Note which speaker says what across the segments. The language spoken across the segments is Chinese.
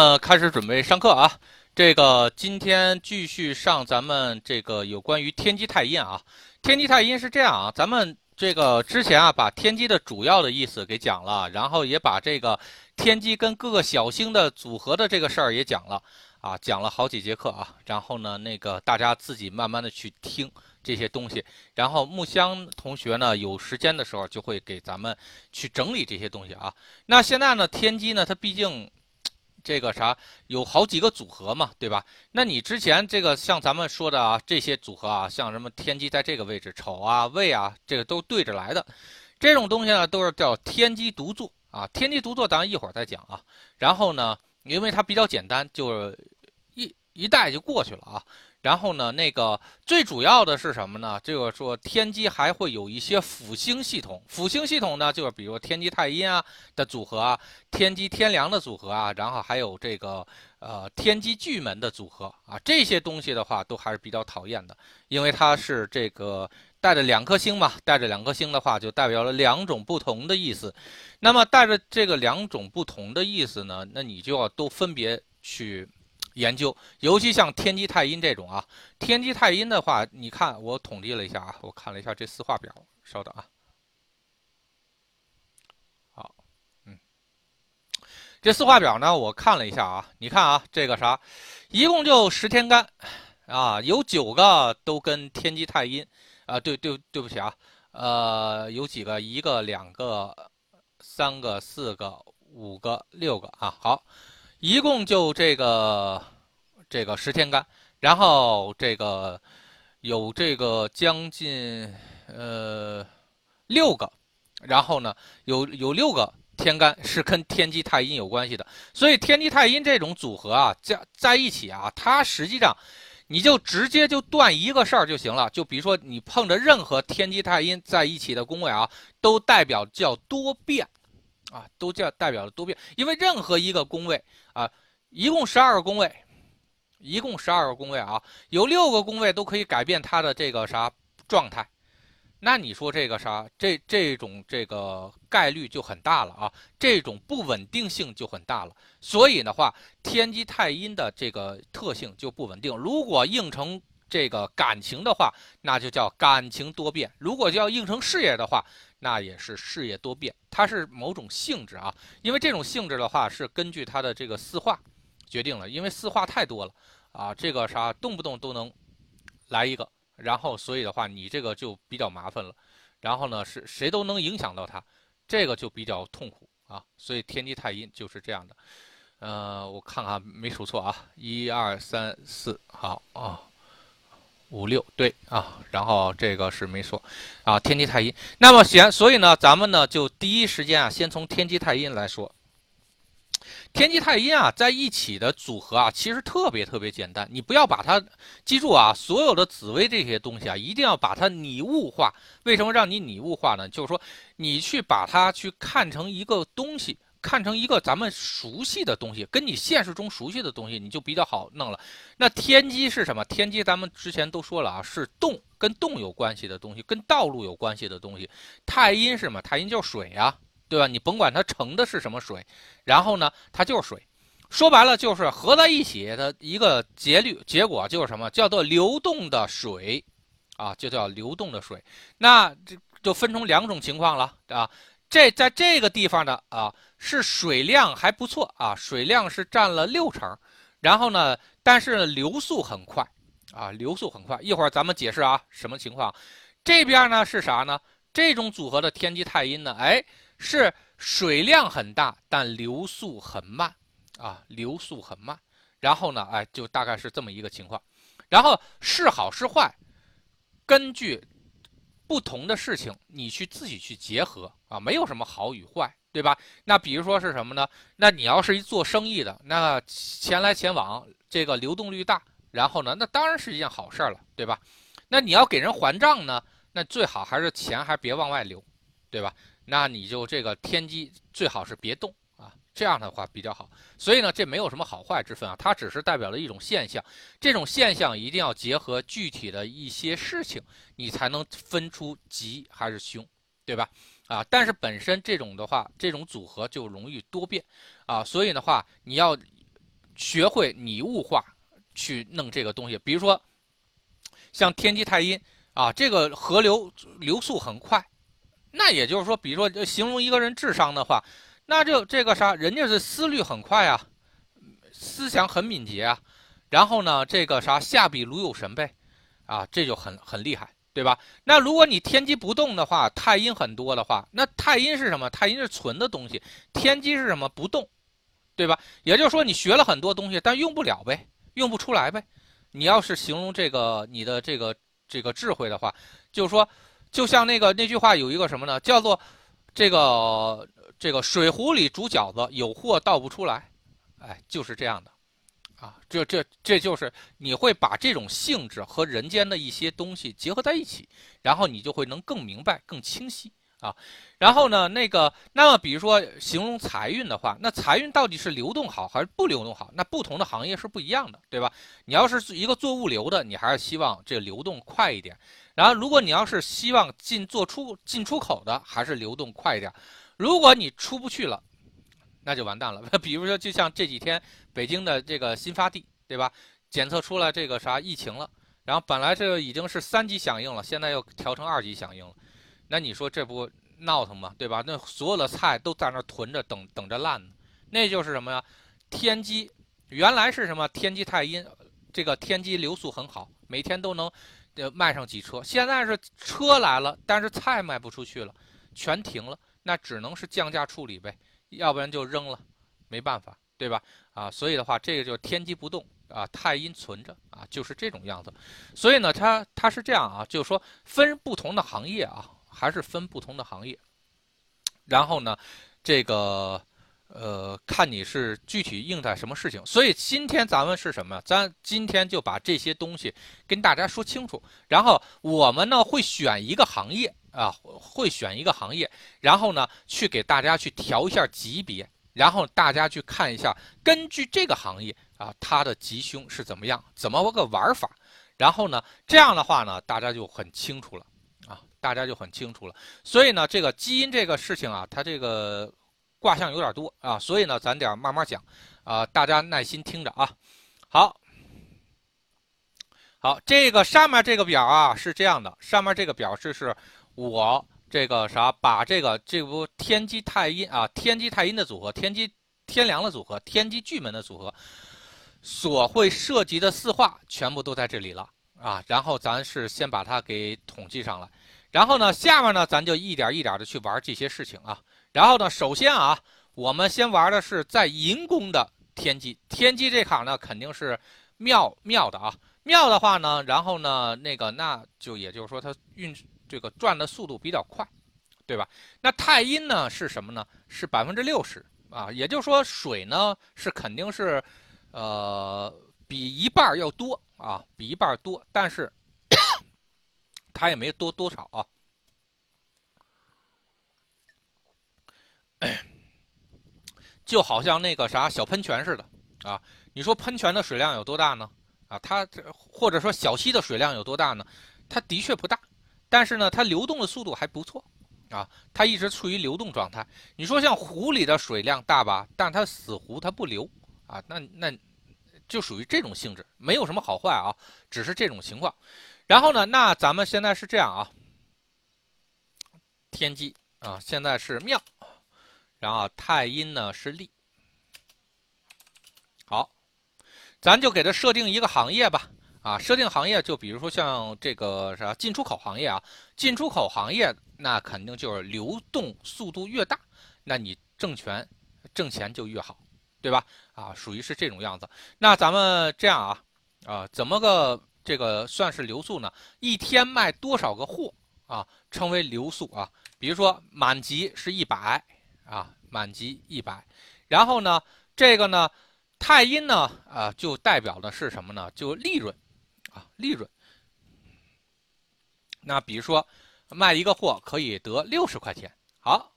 Speaker 1: 呃，开始准备上课啊。这个今天继续上咱们这个有关于天机太阴啊。天机太阴是这样啊，咱们这个之前啊把天机的主要的意思给讲了，然后也把这个天机跟各个小星的组合的这个事儿也讲了啊，讲了好几节课啊。然后呢，那个大家自己慢慢的去听这些东西。然后木香同学呢，有时间的时候就会给咱们去整理这些东西啊。那现在呢，天机呢，它毕竟。这个啥有好几个组合嘛，对吧？那你之前这个像咱们说的啊，这些组合啊，像什么天机在这个位置，丑啊、未啊，这个都对着来的。这种东西呢，都是叫天机独坐啊。天机独坐，咱一会儿再讲啊。然后呢，因为它比较简单，就一一带就过去了啊。然后呢，那个最主要的是什么呢？这个说天机还会有一些辅星系统，辅星系统呢，就是比如天机太阴啊的组合啊，天机天梁的组合啊，然后还有这个呃天机巨门的组合啊，这些东西的话都还是比较讨厌的，因为它是这个带着两颗星嘛，带着两颗星的话就代表了两种不同的意思。那么带着这个两种不同的意思呢，那你就要都分别去。研究，尤其像天机太阴这种啊，天机太阴的话，你看我统计了一下啊，我看了一下这四画表，稍等啊。好，嗯，这四画表呢，我看了一下啊，你看啊，这个啥，一共就十天干啊，有九个都跟天机太阴啊，对对对不起啊，呃，有几个，一个、两个、三个、四个、五个、六个啊，好。一共就这个这个十天干，然后这个有这个将近呃六个，然后呢有有六个天干是跟天机太阴有关系的，所以天机太阴这种组合啊加在一起啊，它实际上你就直接就断一个事儿就行了，就比如说你碰着任何天机太阴在一起的宫位啊，都代表叫多变。啊，都叫代表了多变，因为任何一个宫位啊，一共十二个宫位，一共十二个宫位啊，有六个宫位都可以改变它的这个啥状态，那你说这个啥，这这种这个概率就很大了啊，这种不稳定性就很大了。所以的话，天机太阴的这个特性就不稳定。如果应成这个感情的话，那就叫感情多变；如果要应成事业的话，那也是事业多变，它是某种性质啊，因为这种性质的话是根据它的这个四化决定了，因为四化太多了啊，这个啥动不动都能来一个，然后所以的话你这个就比较麻烦了，然后呢是谁都能影响到它，这个就比较痛苦啊，所以天机太阴就是这样的，呃，我看看没数错啊，一二三四，好啊。五六对啊，然后这个是没说，啊，天机太阴。那么先，所以呢，咱们呢就第一时间啊，先从天机太阴来说。天机太阴啊，在一起的组合啊，其实特别特别简单。你不要把它记住啊，所有的紫薇这些东西啊，一定要把它拟物化。为什么让你拟物化呢？就是说，你去把它去看成一个东西。看成一个咱们熟悉的东西，跟你现实中熟悉的东西，你就比较好弄了。那天机是什么？天机咱们之前都说了啊，是动，跟动有关系的东西，跟道路有关系的东西。太阴是什么？太阴就是水啊，对吧？你甭管它盛的是什么水，然后呢，它就是水。说白了就是合在一起的一个节律，结果就是什么？叫做流动的水，啊，就叫流动的水。那这就分成两种情况了啊。这在这个地方的啊，是水量还不错啊，水量是占了六成，然后呢，但是流速很快啊，流速很快。一会儿咱们解释啊，什么情况？这边呢是啥呢？这种组合的天机太阴呢，哎，是水量很大，但流速很慢啊，流速很慢。然后呢，哎，就大概是这么一个情况。然后是好是坏，根据。不同的事情，你去自己去结合啊，没有什么好与坏，对吧？那比如说是什么呢？那你要是一做生意的，那钱来钱往，这个流动率大，然后呢，那当然是一件好事儿了，对吧？那你要给人还账呢，那最好还是钱还别往外流，对吧？那你就这个天机最好是别动啊。这样的话比较好，所以呢，这没有什么好坏之分啊，它只是代表了一种现象。这种现象一定要结合具体的一些事情，你才能分出吉还是凶，对吧？啊，但是本身这种的话，这种组合就容易多变啊，所以的话，你要学会拟物化去弄这个东西。比如说，像天机太阴啊，这个河流流速很快，那也就是说，比如说形容一个人智商的话，那就这个啥，人家是思虑很快啊，思想很敏捷啊，然后呢，这个啥下笔如有神呗，啊，这就很很厉害。对吧？那如果你天机不动的话，太阴很多的话，那太阴是什么？太阴是存的东西，天机是什么？不动，对吧？也就是说，你学了很多东西，但用不了呗，用不出来呗。你要是形容这个你的这个这个智慧的话，就是说，就像那个那句话有一个什么呢？叫做这个这个水壶里煮饺子，有货倒不出来，哎，就是这样的。啊，这这这就是你会把这种性质和人间的一些东西结合在一起，然后你就会能更明白、更清晰啊。然后呢，那个那么比如说形容财运的话，那财运到底是流动好还是不流动好？那不同的行业是不一样的，对吧？你要是一个做物流的，你还是希望这流动快一点。然后如果你要是希望进做出进出口的，还是流动快一点。如果你出不去了。那就完蛋了。比如说，就像这几天北京的这个新发地，对吧？检测出来这个啥疫情了，然后本来这个已经是三级响应了，现在又调成二级响应了。那你说这不闹腾吗？对吧？那所有的菜都在那囤着，等等着烂呢。那就是什么呀？天机原来是什么？天机太阴，这个天机流速很好，每天都能呃卖上几车。现在是车来了，但是菜卖不出去了，全停了，那只能是降价处理呗。要不然就扔了，没办法，对吧？啊，所以的话，这个就天机不动啊，太阴存着啊，就是这种样子。所以呢，它它是这样啊，就是说分不同的行业啊，还是分不同的行业。然后呢，这个呃，看你是具体应在什么事情。所以今天咱们是什么？咱今天就把这些东西跟大家说清楚。然后我们呢会选一个行业。啊，会选一个行业，然后呢，去给大家去调一下级别，然后大家去看一下，根据这个行业啊，它的吉凶是怎么样，怎么个玩法，然后呢，这样的话呢，大家就很清楚了啊，大家就很清楚了。所以呢，这个基因这个事情啊，它这个卦象有点多啊，所以呢，咱得慢慢讲啊，大家耐心听着啊。好，好，这个上面这个表啊是这样的，上面这个表示是。我这个啥，把这个这不天机太阴啊，天机太阴的组合，天机天梁的组合，天机巨门的组合，所会涉及的四化全部都在这里了啊。然后咱是先把它给统计上来，然后呢，下面呢，咱就一点一点的去玩这些事情啊。然后呢，首先啊，我们先玩的是在寅宫的天机，天机这卡呢肯定是妙妙的啊，妙的话呢，然后呢，那个那就也就是说它运。这个转的速度比较快，对吧？那太阴呢是什么呢？是百分之六十啊，也就是说水呢是肯定是，呃，比一半要多啊，比一半多，但是它也没多多少啊，就好像那个啥小喷泉似的啊。你说喷泉的水量有多大呢？啊，它这或者说小溪的水量有多大呢？它的确不大。但是呢，它流动的速度还不错，啊，它一直处于流动状态。你说像湖里的水量大吧，但它死湖它不流，啊，那那就属于这种性质，没有什么好坏啊，只是这种情况。然后呢，那咱们现在是这样啊，天机啊，现在是妙，然后太阴呢是利，好，咱就给它设定一个行业吧。啊，设定行业就比如说像这个啥进出口行业啊，进出口行业那肯定就是流动速度越大，那你挣钱挣钱就越好，对吧？啊，属于是这种样子。那咱们这样啊，啊，怎么个这个算是流速呢？一天卖多少个货啊，称为流速啊？比如说满级是一百啊，满级一百，然后呢，这个呢，太阴呢，啊，就代表的是什么呢？就利润。啊，利润。那比如说，卖一个货可以得六十块钱，好，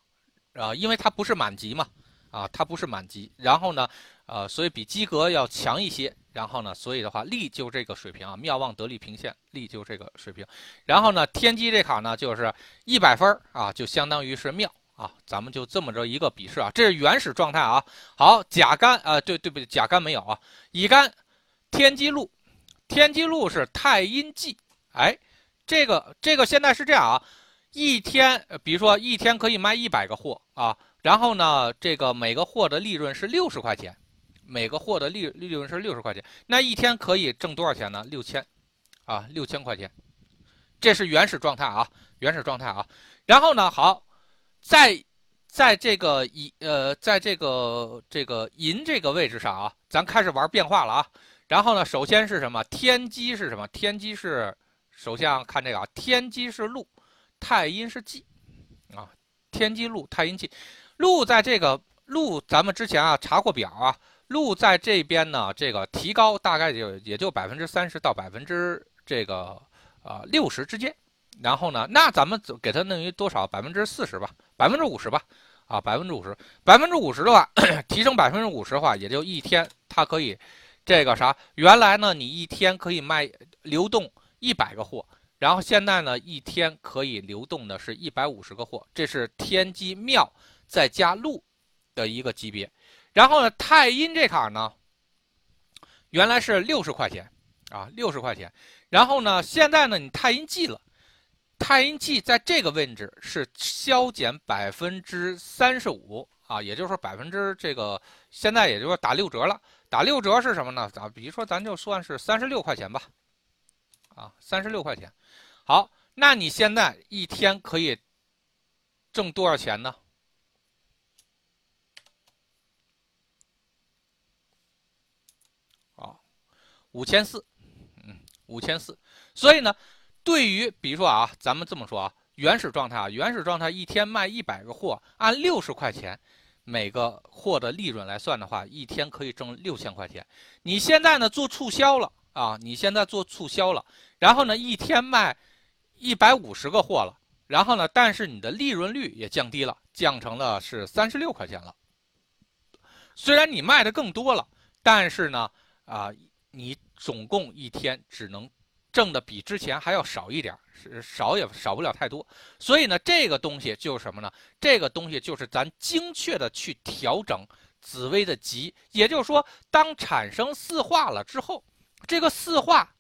Speaker 1: 啊，因为它不是满级嘛，啊，它不是满级，然后呢，呃，所以比基格要强一些，然后呢，所以的话，利就这个水平啊，妙望得利平线，利就这个水平，然后呢，天机这卡呢就是一百分啊，就相当于是妙啊，咱们就这么着一个比试啊，这是原始状态啊。好，甲干啊，对对不对？甲干没有啊，乙干，天机禄，天机禄是太阴记。哎，这个这个现在是这样啊，一天，比如说一天可以卖一百个货啊，然后呢，这个每个货的利润是六十块钱，每个货的利利润是六十块钱，那一天可以挣多少钱呢？六千，啊，六千块钱，这是原始状态啊，原始状态啊。然后呢，好。在，在这个银呃，在这个这个银这个位置上啊，咱开始玩变化了啊。然后呢，首先是什么？天机是什么？天机是，首先，看这个啊，天机是禄，太阴是忌，啊，天机禄，太阴忌，禄在这个禄，咱们之前啊查过表啊，禄在这边呢，这个提高大概就也就百分之三十到百分之这个啊六十之间。然后呢，那咱们给它弄于多少？百分之四十吧。百分之五十吧，啊，百分之五十，百分之五十的话，提升百分之五十的话，也就一天它可以，这个啥？原来呢，你一天可以卖流动一百个货，然后现在呢，一天可以流动的是一百五十个货，这是天机庙再加禄的一个级别。然后呢，太阴这坎呢，原来是六十块钱啊，六十块钱。然后呢，现在呢，你太阴忌了。太阴气在这个位置是消减百分之三十五啊，也就是说百分之这个现在也就是说打六折了。打六折是什么呢？咱比如说咱就算是三十六块钱吧，啊，三十六块钱。好，那你现在一天可以挣多少钱呢？啊，五千四，嗯，五千四。所以呢？对于，比如说啊，咱们这么说啊，原始状态啊，原始状态一天卖一百个货，按六十块钱每个货的利润来算的话，一天可以挣六千块钱。你现在呢做促销了啊，你现在做促销了，然后呢一天卖一百五十个货了，然后呢，但是你的利润率也降低了，降成了是三十六块钱了。虽然你卖的更多了，但是呢，啊，你总共一天只能。挣的比之前还要少一点是少也少不了太多。所以呢，这个东西就是什么呢？这个东西就是咱精确的去调整紫微的吉。也就是说，当产生四化了之后，这个四化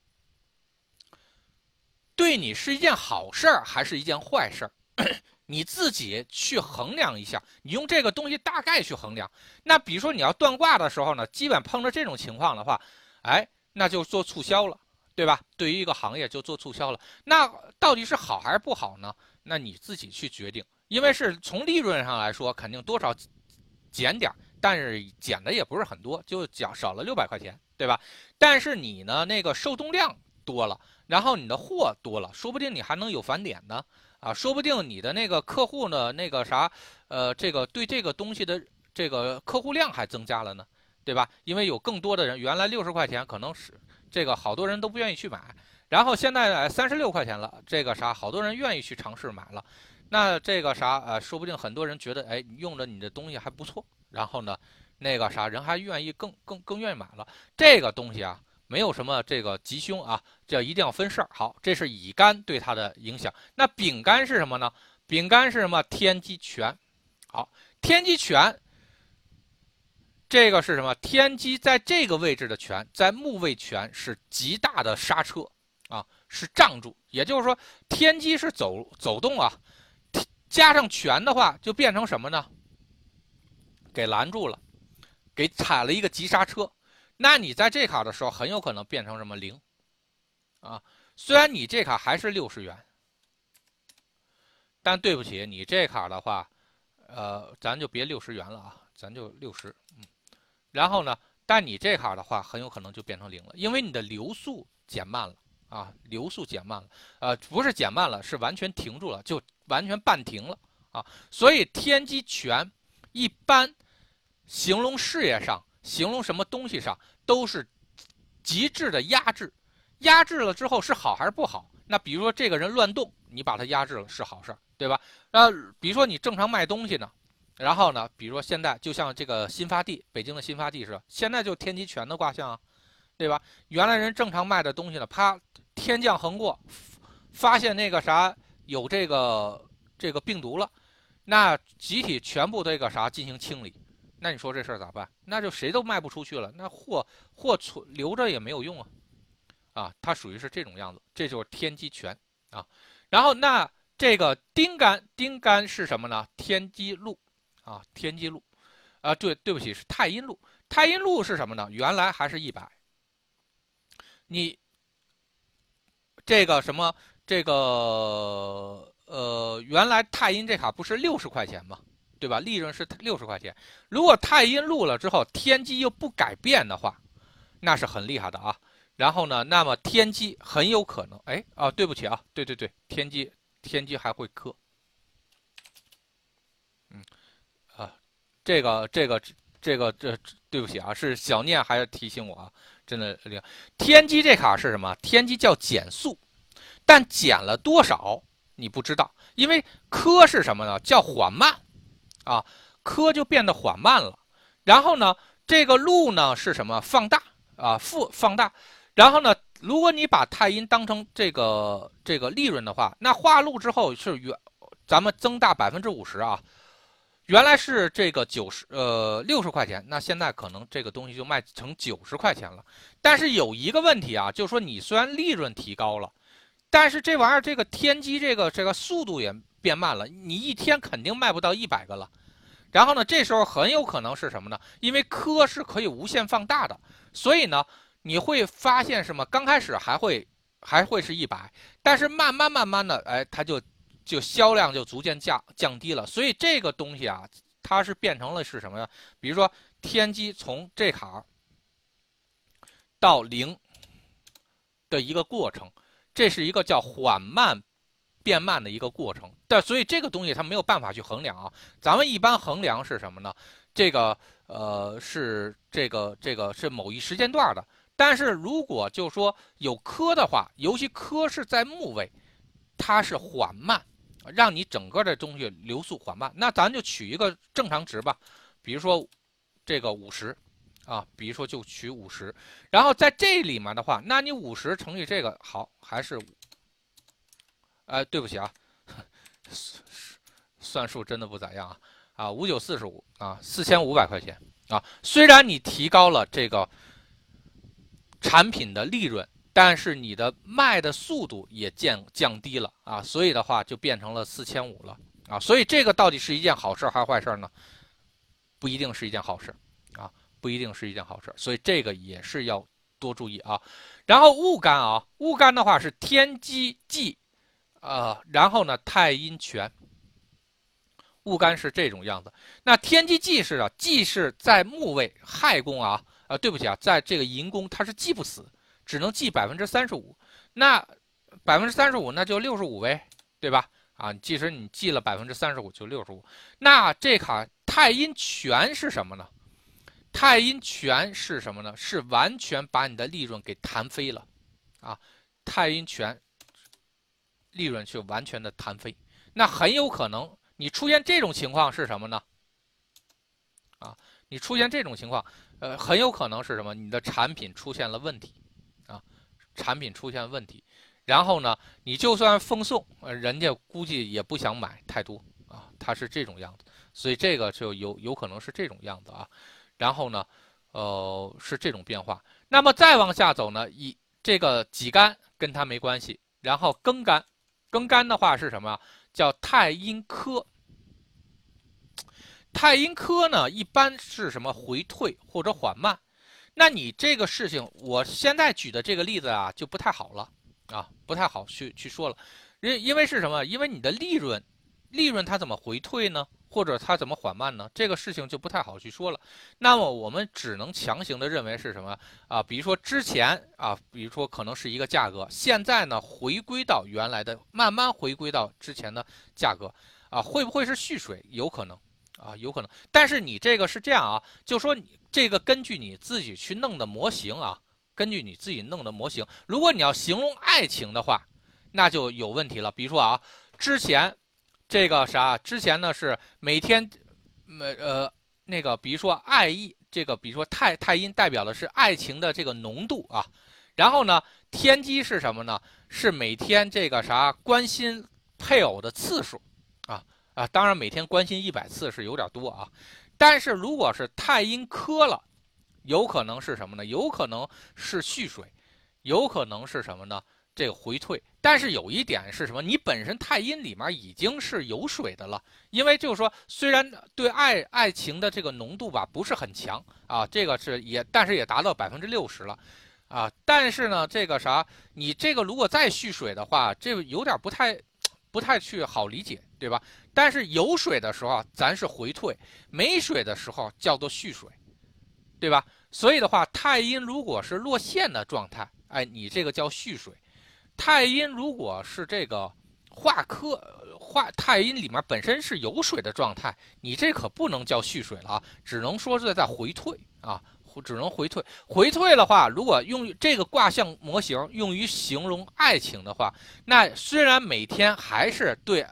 Speaker 1: 对你是一件好事儿还是一件坏事儿？你自己去衡量一下。你用这个东西大概去衡量。那比如说你要断卦的时候呢，基本碰着这种情况的话，哎，那就做促销了。对吧？对于一个行业就做促销了，那到底是好还是不好呢？那你自己去决定。因为是从利润上来说，肯定多少减点但是减的也不是很多，就减少了六百块钱，对吧？但是你呢，那个受众量多了，然后你的货多了，说不定你还能有返点呢，啊，说不定你的那个客户呢，那个啥，呃，这个对这个东西的这个客户量还增加了呢，对吧？因为有更多的人，原来六十块钱可能是。这个好多人都不愿意去买，然后现在三十六块钱了，这个啥，好多人愿意去尝试买了，那这个啥，呃，说不定很多人觉得，哎，用着你的东西还不错，然后呢，那个啥人还愿意更更更愿意买了。这个东西啊，没有什么这个吉凶啊，这一定要分事儿。好，这是乙肝对它的影响。那丙肝是什么呢？丙肝是什么？天机全。好，天机全。这个是什么？天机在这个位置的权，在木位权是极大的刹车啊，是障住。也就是说，天机是走走动啊，加上权的话，就变成什么呢？给拦住了，给踩了一个急刹车。那你在这卡的时候，很有可能变成什么零啊？虽然你这卡还是六十元，但对不起，你这卡的话，呃，咱就别六十元了啊，咱就六十，嗯。然后呢？但你这卡的话，很有可能就变成零了，因为你的流速减慢了啊，流速减慢了，呃，不是减慢了，是完全停住了，就完全半停了啊。所以天机全一般形容事业上，形容什么东西上，都是极致的压制。压制了之后是好还是不好？那比如说这个人乱动，你把他压制了是好事儿，对吧？那比如说你正常卖东西呢？然后呢，比如说现在就像这个新发地，北京的新发地是，现在就天机全的卦象，对吧？原来人正常卖的东西呢，啪，天降横过，发现那个啥有这个这个病毒了，那集体全部这个啥进行清理，那你说这事儿咋办？那就谁都卖不出去了，那货货存留着也没有用啊，啊，它属于是这种样子，这就是天机拳啊。然后那这个丁干丁干是什么呢？天机路啊，天机路啊，对，对不起，是太阴路。太阴路是什么呢？原来还是一百，你这个什么这个。呃，原来太阴这卡不是六十块钱吗？对吧？利润是六十块钱。如果太阴录了之后，天机又不改变的话，那是很厉害的啊。然后呢，那么天机很有可能，哎，啊，对不起啊，对对对，天机天机还会克。嗯，啊，这个这个这个这对不起啊，是小念还要提醒我啊，真的，天机这卡是什么？天机叫减速，但减了多少？你不知道，因为科是什么呢？叫缓慢，啊，科就变得缓慢了。然后呢，这个路呢是什么？放大啊，负放大。然后呢，如果你把太阴当成这个这个利润的话，那化禄之后是原咱们增大百分之五十啊。原来是这个九十呃六十块钱，那现在可能这个东西就卖成九十块钱了。但是有一个问题啊，就是说你虽然利润提高了。但是这玩意儿，这个天机，这个这个速度也变慢了。你一天肯定卖不到一百个了。然后呢，这时候很有可能是什么呢？因为科是可以无限放大的，所以呢，你会发现什么？刚开始还会还会是一百，但是慢慢慢慢的，哎，它就就销量就逐渐降降低了。所以这个东西啊，它是变成了是什么呀？比如说天机从这卡到零的一个过程。这是一个叫缓慢变慢的一个过程，但所以这个东西它没有办法去衡量啊。咱们一般衡量是什么呢？这个呃是这个这个是某一时间段的。但是如果就说有科的话，尤其科是在木位，它是缓慢，让你整个的东西流速缓慢。那咱就取一个正常值吧，比如说这个五十。啊，比如说就取五十，然后在这里面的话，那你五十乘以这个好还是？哎，对不起啊，算数真的不咋样啊啊，五九四十五啊，四千五百块钱啊。虽然你提高了这个产品的利润，但是你的卖的速度也降降低了啊，所以的话就变成了四千五了啊。所以这个到底是一件好事还是坏事呢？不一定是一件好事啊。不一定是一件好事，所以这个也是要多注意啊。然后戊干啊，戊干的话是天机忌，呃，然后呢太阴权。戊干是这种样子。那天机忌是啊，忌是在木位亥宫啊，呃，对不起啊，在这个寅宫它是忌不死，只能记百分之三十五。那百分之三十五那就六十五呗，对吧？啊，即使你记了百分之三十五就六十五。那这卡太阴全是什么呢？太阴全是什么呢？是完全把你的利润给弹飞了，啊，太阴全利润就完全的弹飞。那很有可能你出现这种情况是什么呢？啊，你出现这种情况，呃，很有可能是什么？你的产品出现了问题，产品出现问题，然后呢，你就算奉送，呃，人家估计也不想买太多，啊，它是这种样子，所以这个就有有可能是这种样子啊。然后呢，呃，是这种变化。那么再往下走呢，以这个己干跟它没关系。然后庚干，庚干的话是什么？叫太阴科。太阴科呢，一般是什么回退或者缓慢。那你这个事情，我现在举的这个例子啊，就不太好了啊，不太好去去说了。因因为是什么？因为你的利润，利润它怎么回退呢？或者它怎么缓慢呢？这个事情就不太好去说了。那么我们只能强行的认为是什么啊？比如说之前啊，比如说可能是一个价格，现在呢回归到原来的，慢慢回归到之前的价格啊，会不会是蓄水？有可能啊，有可能。但是你这个是这样啊，就说你这个根据你自己去弄的模型啊，根据你自己弄的模型，如果你要形容爱情的话，那就有问题了。比如说啊，之前。这个啥？之前呢是每天，呃呃，那个比如说爱意，这个比如说太太阴代表的是爱情的这个浓度啊。然后呢，天机是什么呢？是每天这个啥关心配偶的次数啊啊。当然每天关心一百次是有点多啊。但是如果是太阴磕了，有可能是什么呢？有可能是蓄水，有可能是什么呢？这个回退。但是有一点是什么？你本身太阴里面已经是有水的了，因为就是说，虽然对爱爱情的这个浓度吧不是很强啊，这个是也，但是也达到百分之六十了，啊，但是呢，这个啥，你这个如果再蓄水的话，这有点不太，不太去好理解，对吧？但是有水的时候咱是回退，没水的时候叫做蓄水，对吧？所以的话，太阴如果是落陷的状态，哎，你这个叫蓄水。太阴如果是这个化科化太阴里面本身是有水的状态，你这可不能叫蓄水了啊，只能说是在回退啊，只能回退。回退的话，如果用这个卦象模型用于形容爱情的话，那虽然每天还是对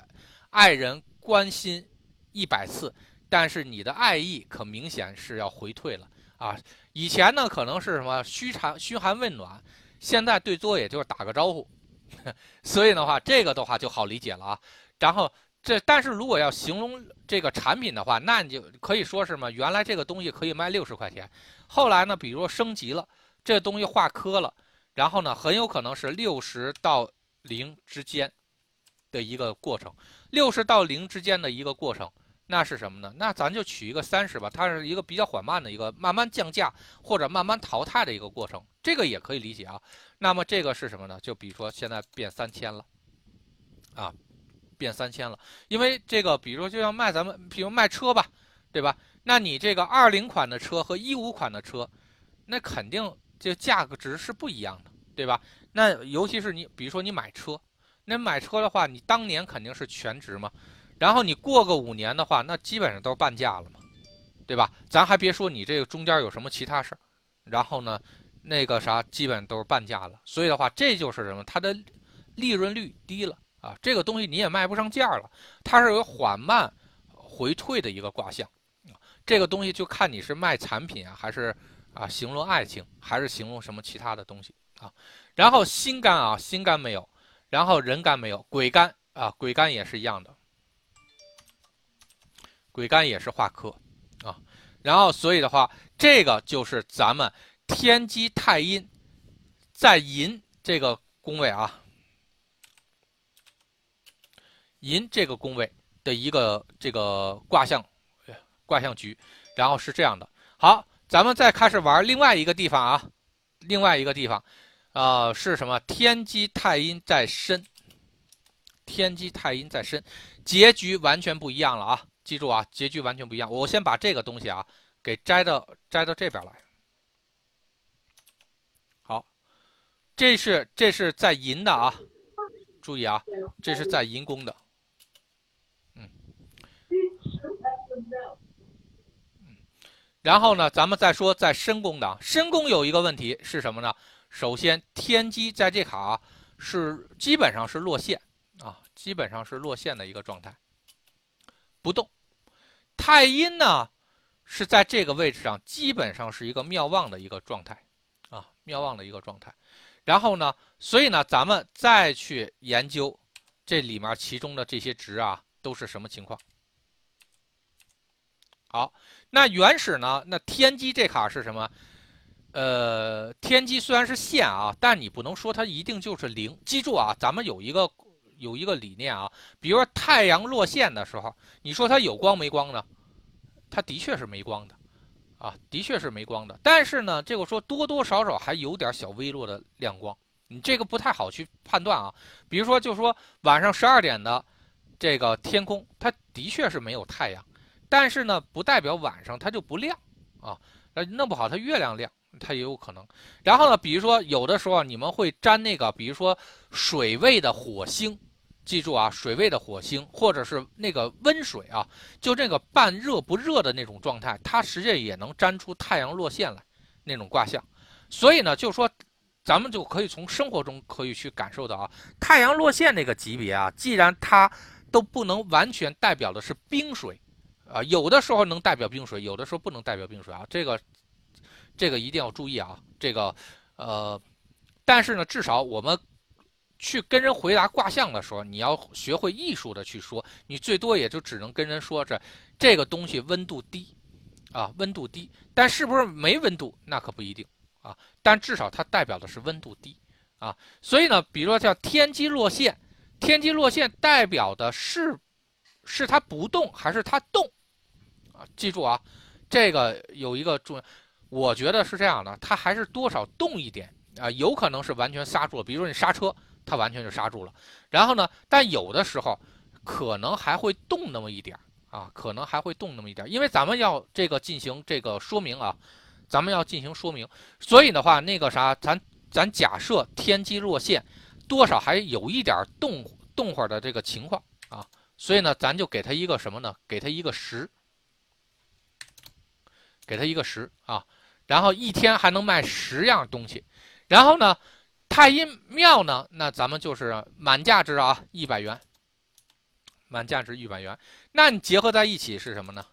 Speaker 1: 爱人关心一百次，但是你的爱意可明显是要回退了啊。以前呢可能是什么嘘寒嘘寒问暖。现在最多也就是打个招呼，所以的话，这个的话就好理解了啊。然后这，但是如果要形容这个产品的话，那你就可以说是嘛，原来这个东西可以卖六十块钱，后来呢，比如说升级了，这东西化科了，然后呢，很有可能是六十到零之间的一个过程，六十到零之间的一个过程。那是什么呢？那咱就取一个三十吧，它是一个比较缓慢的一个慢慢降价或者慢慢淘汰的一个过程，这个也可以理解啊。那么这个是什么呢？就比如说现在变三千了，啊，变三千了，因为这个比如说就像卖咱们，比如卖车吧，对吧？那你这个二零款的车和一五款的车，那肯定这价格值是不一样的，对吧？那尤其是你比如说你买车，那买车的话，你当年肯定是全值嘛。然后你过个五年的话，那基本上都是半价了嘛，对吧？咱还别说你这个中间有什么其他事儿，然后呢，那个啥基本都是半价了。所以的话，这就是什么？它的利润率低了啊，这个东西你也卖不上价了。它是有缓慢回退的一个卦象这个东西就看你是卖产品啊，还是啊形容爱情，还是形容什么其他的东西啊？然后心肝啊，心肝没有，然后人肝没有，鬼肝啊，鬼肝也是一样的。鬼干也是化科，啊，然后所以的话，这个就是咱们天机太阴在寅这个宫位啊，寅这个宫位的一个这个卦象卦象局，然后是这样的。好，咱们再开始玩另外一个地方啊，另外一个地方，啊是什么？天机太阴在身，天机太阴在身，结局完全不一样了啊。记住啊，结局完全不一样。我先把这个东西啊给摘到摘到这边来。好，这是这是在寅的啊，注意啊，这是在寅宫的。嗯，嗯，然后呢，咱们再说在申宫的。申宫有一个问题是什么呢？首先，天机在这卡是基本上是落线啊，基本上是落线的一个状态。不动，太阴呢是在这个位置上，基本上是一个妙望的一个状态，啊，妙望的一个状态。然后呢，所以呢，咱们再去研究这里面其中的这些值啊，都是什么情况？好，那原始呢？那天机这卡是什么？呃，天机虽然是线啊，但你不能说它一定就是零。记住啊，咱们有一个。有一个理念啊，比如说太阳落线的时候，你说它有光没光呢？它的确是没光的，啊，的确是没光的。但是呢，这个说多多少少还有点小微弱的亮光，你这个不太好去判断啊。比如说，就说晚上十二点的这个天空，它的确是没有太阳，但是呢，不代表晚上它就不亮啊。那弄不好它月亮亮，它也有可能。然后呢，比如说有的时候你们会沾那个，比如说水位的火星。记住啊，水位的火星，或者是那个温水啊，就这个半热不热的那种状态，它实际也能沾出太阳落线来那种卦象。所以呢，就说咱们就可以从生活中可以去感受到啊，太阳落线那个级别啊，既然它都不能完全代表的是冰水啊，有的时候能代表冰水，有的时候不能代表冰水啊，这个这个一定要注意啊，这个呃，但是呢，至少我们。去跟人回答卦象的时候，你要学会艺术的去说，你最多也就只能跟人说这这个东西温度低，啊，温度低，但是不是没温度，那可不一定啊。但至少它代表的是温度低，啊，所以呢，比如说叫天机落陷，天机落陷代表的是，是它不动还是它动，啊，记住啊，这个有一个重要，我觉得是这样的，它还是多少动一点。啊，有可能是完全刹住了，比如说你刹车，它完全就刹住了。然后呢，但有的时候可能还会动那么一点啊，可能还会动那么一点因为咱们要这个进行这个说明啊，咱们要进行说明。所以的话，那个啥，咱咱假设天机落陷，多少还有一点动动会的这个情况啊，所以呢，咱就给他一个什么呢？给他一个十，给他一个十啊，然后一天还能卖十样东西。然后呢，太阴庙呢，那咱们就是满价值啊，一百元，满价值一百元。那你结合在一起是什么呢？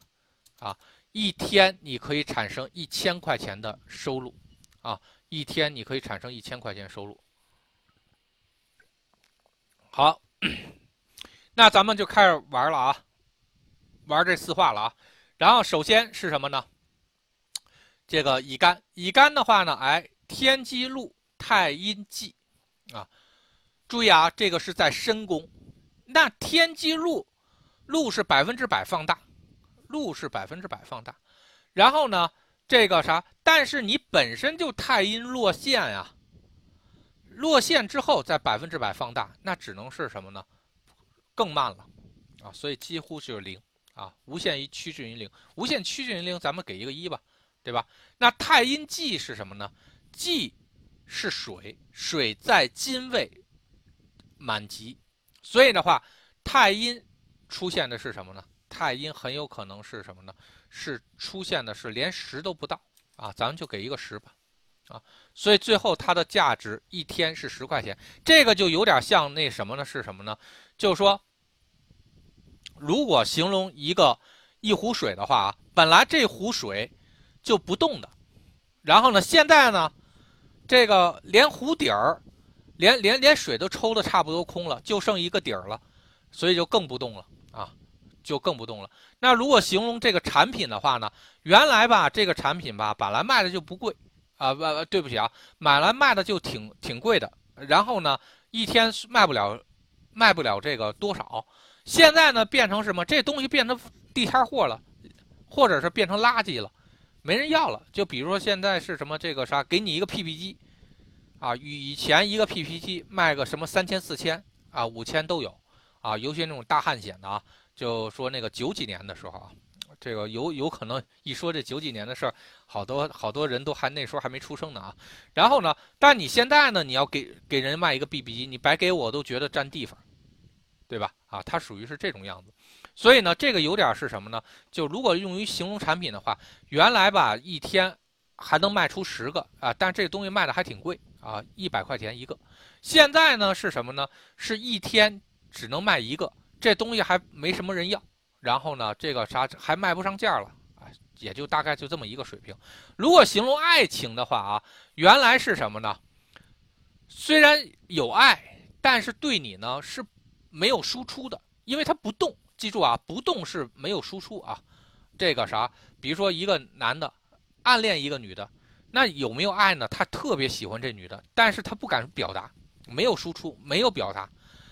Speaker 1: 啊，一天你可以产生一千块钱的收入，啊，一天你可以产生一千块钱收入。好，那咱们就开始玩了啊，玩这四化了啊。然后首先是什么呢？这个乙肝，乙肝的话呢，哎。天机禄太阴忌，啊，注意啊，这个是在申宫。那天机禄，禄是百分之百放大，禄是百分之百放大。然后呢，这个啥？但是你本身就太阴落陷啊，落陷之后再百分之百放大，那只能是什么呢？更慢了，啊，所以几乎就是零啊，无限于趋近于零，无限趋近于零，咱们给一个一吧，对吧？那太阴忌是什么呢？忌是水，水在金位满级，所以的话，太阴出现的是什么呢？太阴很有可能是什么呢？是出现的是连十都不到啊，咱们就给一个十吧，啊，所以最后它的价值一天是十块钱，这个就有点像那什么呢？是什么呢？就是说，如果形容一个一壶水的话啊，本来这壶水就不动的，然后呢，现在呢？这个连壶底儿，连连连水都抽的差不多空了，就剩一个底儿了，所以就更不动了啊，就更不动了。那如果形容这个产品的话呢，原来吧，这个产品吧，本来卖的就不贵啊，不，对不起啊，买来卖的就挺挺贵的。然后呢，一天卖不了，卖不了这个多少。现在呢，变成什么？这东西变成地摊货了，或者是变成垃圾了。没人要了，就比如说现在是什么这个啥，给你一个 PP 机，啊，以前一个 PP 机卖个什么三千四千啊五千都有，啊，尤其那种大汉显的啊，就说那个九几年的时候啊，这个有有可能一说这九几年的事儿，好多好多人都还那时候还没出生呢啊。然后呢，但你现在呢，你要给给人卖一个 BB 机，你白给我都觉得占地方，对吧？啊，它属于是这种样子。所以呢，这个有点是什么呢？就如果用于形容产品的话，原来吧一天还能卖出十个啊，但这东西卖的还挺贵啊，一百块钱一个。现在呢是什么呢？是一天只能卖一个，这东西还没什么人要。然后呢，这个啥还卖不上价了啊，也就大概就这么一个水平。如果形容爱情的话啊，原来是什么呢？虽然有爱，但是对你呢是没有输出的，因为它不动。记住啊，不动是没有输出啊。这个啥，比如说一个男的暗恋一个女的，那有没有爱呢？他特别喜欢这女的，但是他不敢表达，没有输出，没有表达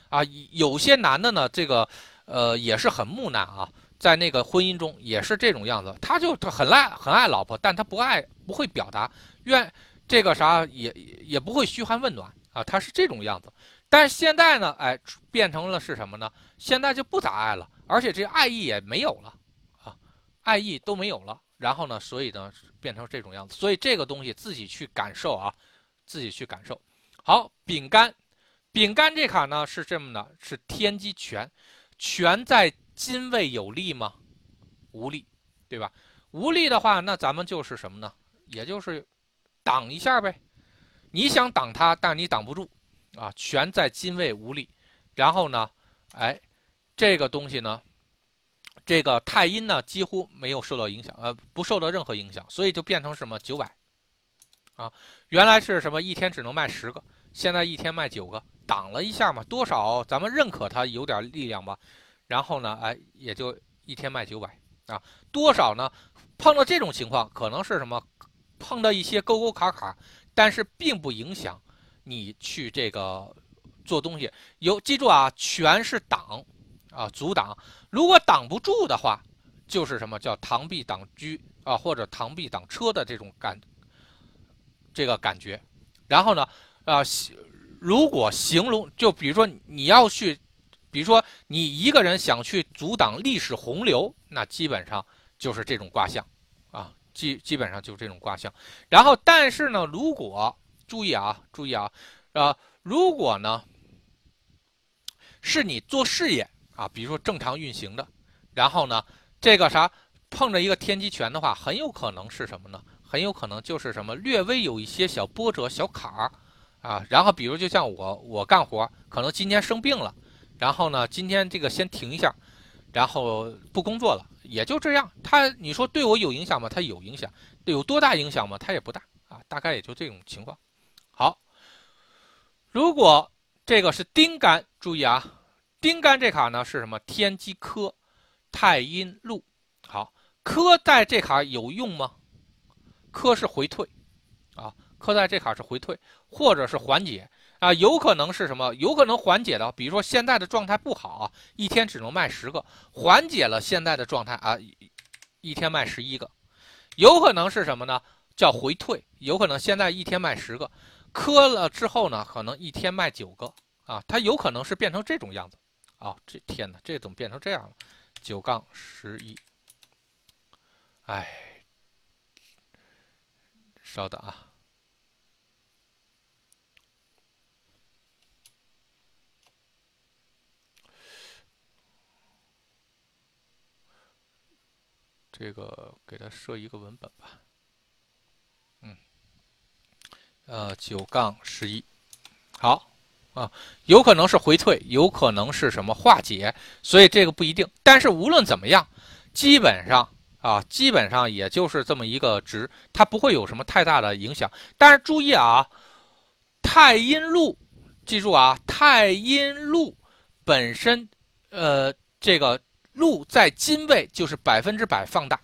Speaker 1: 啊。有些男的呢，这个呃也是很木讷啊，在那个婚姻中也是这种样子，他就很爱很爱老婆，但他不爱不会表达，愿这个啥也也不会嘘寒问暖啊，他是这种样子。但是现在呢，哎，变成了是什么呢？现在就不咋爱了。而且这爱意也没有了，啊，爱意都没有了。然后呢，所以呢，变成这种样子。所以这个东西自己去感受啊，自己去感受。好，丙干，丙干这卡呢是这么的，是天机全，全在金位有利吗？无力，对吧？无力的话，那咱们就是什么呢？也就是挡一下呗。你想挡它，但你挡不住啊。全在金位无力，然后呢，哎。这个东西呢，这个太阴呢几乎没有受到影响，呃，不受到任何影响，所以就变成什么九百，啊，原来是什么一天只能卖十个，现在一天卖九个，挡了一下嘛，多少咱们认可它有点力量吧，然后呢，哎，也就一天卖九百啊，多少呢？碰到这种情况，可能是什么？碰到一些沟沟坎坎，但是并不影响你去这个做东西。有记住啊，全是挡啊，阻挡。如果挡不住的话，就是什么叫螳臂挡车啊，或者螳臂挡车的这种感，这个感觉。然后呢，啊，如果形容，就比如说你要去，比如说你一个人想去阻挡历史洪流，那基本上就是这种卦象，啊，基基本上就是这种卦象。然后，但是呢，如果注意啊，注意啊，啊，如果呢，是你做事业啊，比如说正常运行的，然后呢，这个啥碰着一个天机拳的话，很有可能是什么呢？很有可能就是什么略微有一些小波折、小坎儿，啊，然后比如就像我，我干活可能今天生病了，然后呢，今天这个先停一下，然后不工作了，也就这样。他你说对我有影响吗？他有影响，有多大影响吗？他也不大啊，大概也就这种情况。好，如果这个是丁干，注意啊，丁干这卡呢是什么？天机科，太阴禄。好，科在这卡有用吗？科是回退，啊，科在这卡是回退，或者是缓解啊，有可能是什么？有可能缓解的，比如说现在的状态不好啊，一天只能卖十个，缓解了现在的状态啊，一天卖十一个，有可能是什么呢？叫回退，有可能现在一天卖十个，磕了之后呢，可能一天卖九个啊，它有可能是变成这种样子啊，这天哪，这怎么变成这样了？九杠十一，哎。稍等啊，这个给它设一个文本吧。嗯，呃，九杠十一，好啊，有可能是回退，有可能是什么化解，所以这个不一定。但是无论怎么样，基本上。啊，基本上也就是这么一个值，它不会有什么太大的影响。但是注意啊，太阴路，记住啊，太阴路本身，呃，这个路在金位就是百分之百放大，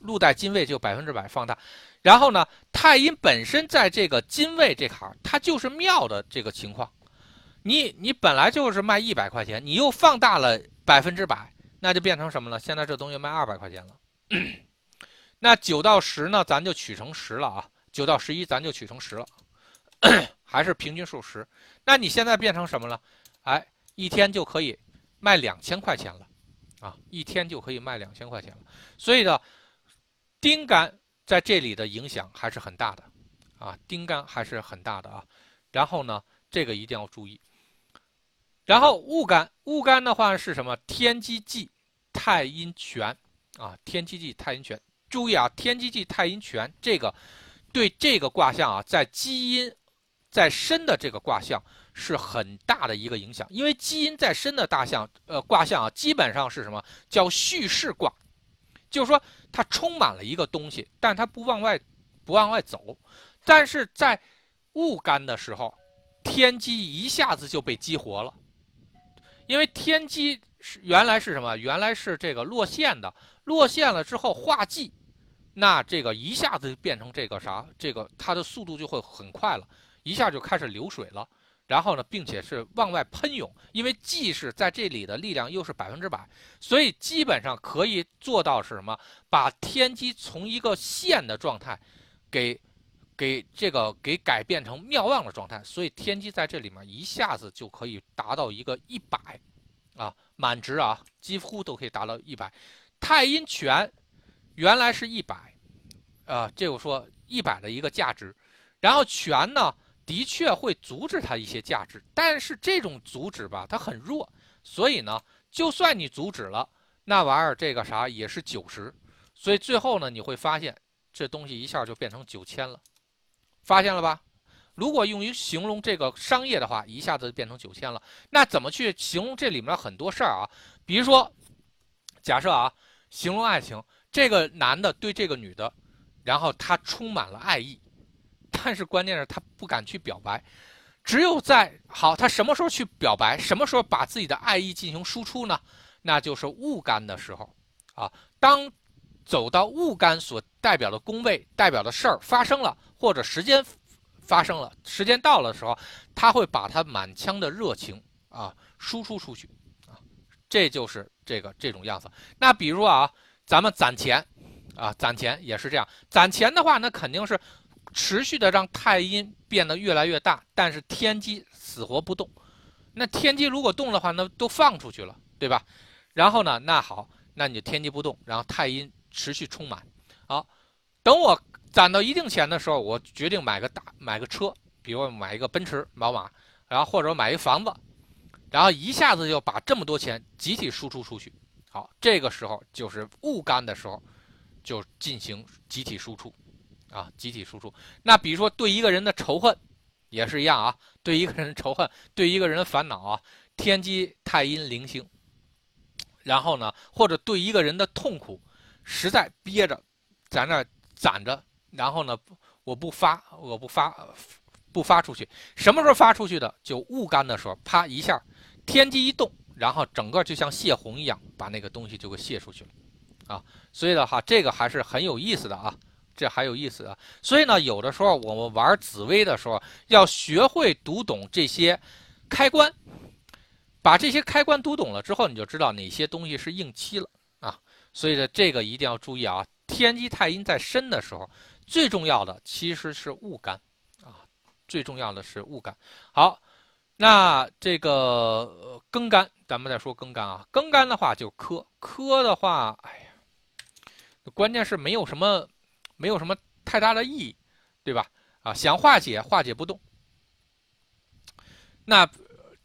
Speaker 1: 路在金位就百分之百放大。然后呢，太阴本身在这个金位这坎儿，它就是妙的这个情况。你你本来就是卖一百块钱，你又放大了百分之百，那就变成什么了？现在这东西卖二百块钱了。那九到十呢？咱就取成十了啊。九到十一，咱就取成十了，还是平均数十。那你现在变成什么了？哎，一天就可以卖两千块钱了啊！一天就可以卖两千块钱了。所以呢，丁干在这里的影响还是很大的啊，丁干还是很大的啊。然后呢，这个一定要注意。然后戊干，戊干的话是什么？天机忌，太阴全。啊，天机忌太阴全，注意啊，天机忌太阴全这个，对这个卦象啊，在基因在身的这个卦象是很大的一个影响，因为基因在身的大象呃卦象啊，基本上是什么叫蓄势卦，就是说它充满了一个东西，但它不往外不往外走，但是在戊干的时候，天机一下子就被激活了，因为天机是原来是什么？原来是这个落线的。落线了之后化忌，那这个一下子变成这个啥？这个它的速度就会很快了，一下就开始流水了。然后呢，并且是往外喷涌，因为既是在这里的力量又是百分之百，所以基本上可以做到是什么？把天机从一个线的状态，给给这个给改变成妙望的状态。所以天机在这里面一下子就可以达到一个一百啊，满值啊，几乎都可以达到一百。太阴拳，原来是一百，啊，这我说一百的一个价值，然后全呢，的确会阻止它一些价值，但是这种阻止吧，它很弱，所以呢，就算你阻止了，那玩意儿这个啥也是九十，所以最后呢，你会发现这东西一下就变成九千了，发现了吧？如果用于形容这个商业的话，一下子就变成九千了。那怎么去形容这里面很多事儿啊？比如说，假设啊。形容爱情，这个男的对这个女的，然后他充满了爱意，但是关键是他不敢去表白。只有在好，他什么时候去表白，什么时候把自己的爱意进行输出呢？那就是戊干的时候，啊，当走到戊干所代表的宫位、代表的事儿发生了，或者时间发生了、时间到了的时候，他会把他满腔的热情啊输出出去，啊，这就是这个这种样子。那比如啊，咱们攒钱，啊，攒钱也是这样，攒钱的话，那肯定是。持续的让太阴变得越来越大，但是天机死活不动。那天机如果动的话，那都放出去了，对吧？然后呢，那好，那你就天机不动，然后太阴持续充满。好，等我攒到一定钱的时候，我决定买个大买个车，比如买一个奔驰、宝马，然后或者买一房子，然后一下子就把这么多钱集体输出出去。好，这个时候就是物干的时候，就进行集体输出。啊，集体输出。那比如说，对一个人的仇恨，也是一样啊。对一个人的仇恨，对一个人的烦恼啊，天机太阴灵星。然后呢，或者对一个人的痛苦，实在憋着，在那攒着，然后呢，我不发，我不发，不发出去。什么时候发出去的？就雾干的时候，啪一下，天机一动，然后整个就像泄洪一样，把那个东西就给泄出去了。啊，所以的话，这个还是很有意思的啊。这还有意思啊！所以呢，有的时候我们玩紫薇的时候，要学会读懂这些开关，把这些开关读懂了之后，你就知道哪些东西是应期了啊！所以呢，这个一定要注意啊！天机太阴在身的时候，最重要的其实是戊干啊，最重要的是戊干。好，那这个庚干，咱们再说庚干啊，庚干的话就科，科的话，哎呀，关键是没有什么。没有什么太大的意义，对吧？啊，想化解化解不动。那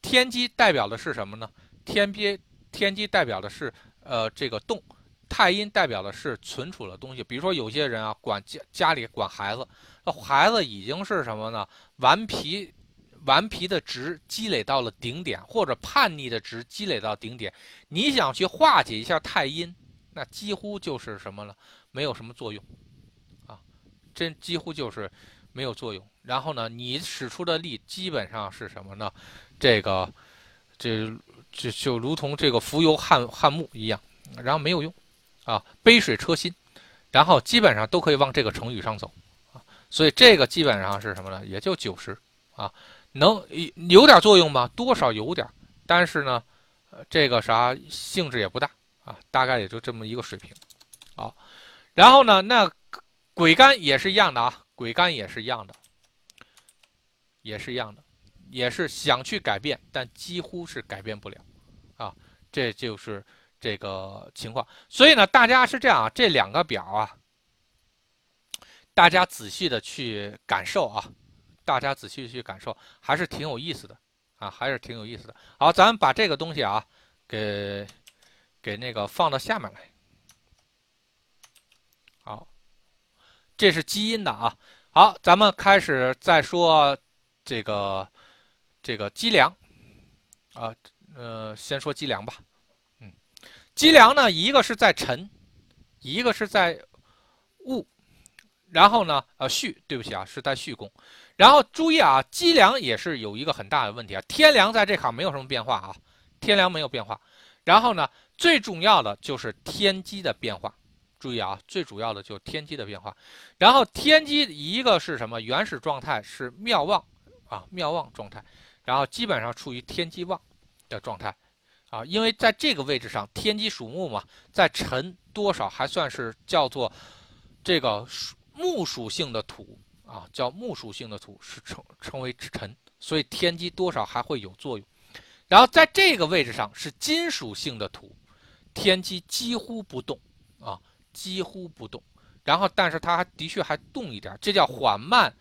Speaker 1: 天机代表的是什么呢？天机天机代表的是呃这个动，太阴代表的是存储的东西。比如说有些人啊，管家家里管孩子，那孩子已经是什么呢？顽皮顽皮的值积累到了顶点，或者叛逆的值积累到顶点。你想去化解一下太阴，那几乎就是什么呢？没有什么作用。啊真几乎就是没有作用。然后呢，你使出的力基本上是什么呢？这个，这就就如同这个浮游汉汉木一样，然后没有用啊，杯水车薪。然后基本上都可以往这个成语上走啊。所以这个基本上是什么呢？也就九十啊，能有点作用吗？多少有点，但是呢，这个啥性质也不大啊，大概也就这么一个水平。好，然后呢，那。鬼干也是一样的啊，鬼干也是一样的，也是一样的，也是想去改变，但几乎是改变不了，啊，这就是这个情况。所以呢，大家是这样啊，这两个表啊，大家仔细的去感受啊，大家仔细去感受，还是挺有意思的啊，还是挺有意思的。好，咱们把这个东西啊，给给那个放到下面来。好这是基因的啊，好，咱们开始再说这个这个积粮啊，呃，先说积粮吧，积粮呢，一个是在辰，一个是在戊，然后呢，呃，戌，对不起啊，是在戌宫，然后注意啊，积粮也是有一个很大的问题啊，天梁在这行没有什么变化啊，天梁没有变化，然后呢，最重要的就是天机的变化。注意啊，最主要的就是天机的变化，然后天机一个是什么？原始状态是妙旺啊，妙旺状态，然后基本上处于天机旺的状态。啊，因为在这个位置上，天机属木嘛，在辰多少还算是叫做这个木属性的土啊，叫木属性的土是称称为辰，所以天机多少还会有作用。然后在这个位置上是金属性的土，天机几乎不动啊。几乎不动，然后但是它还的确还动一点，这叫缓慢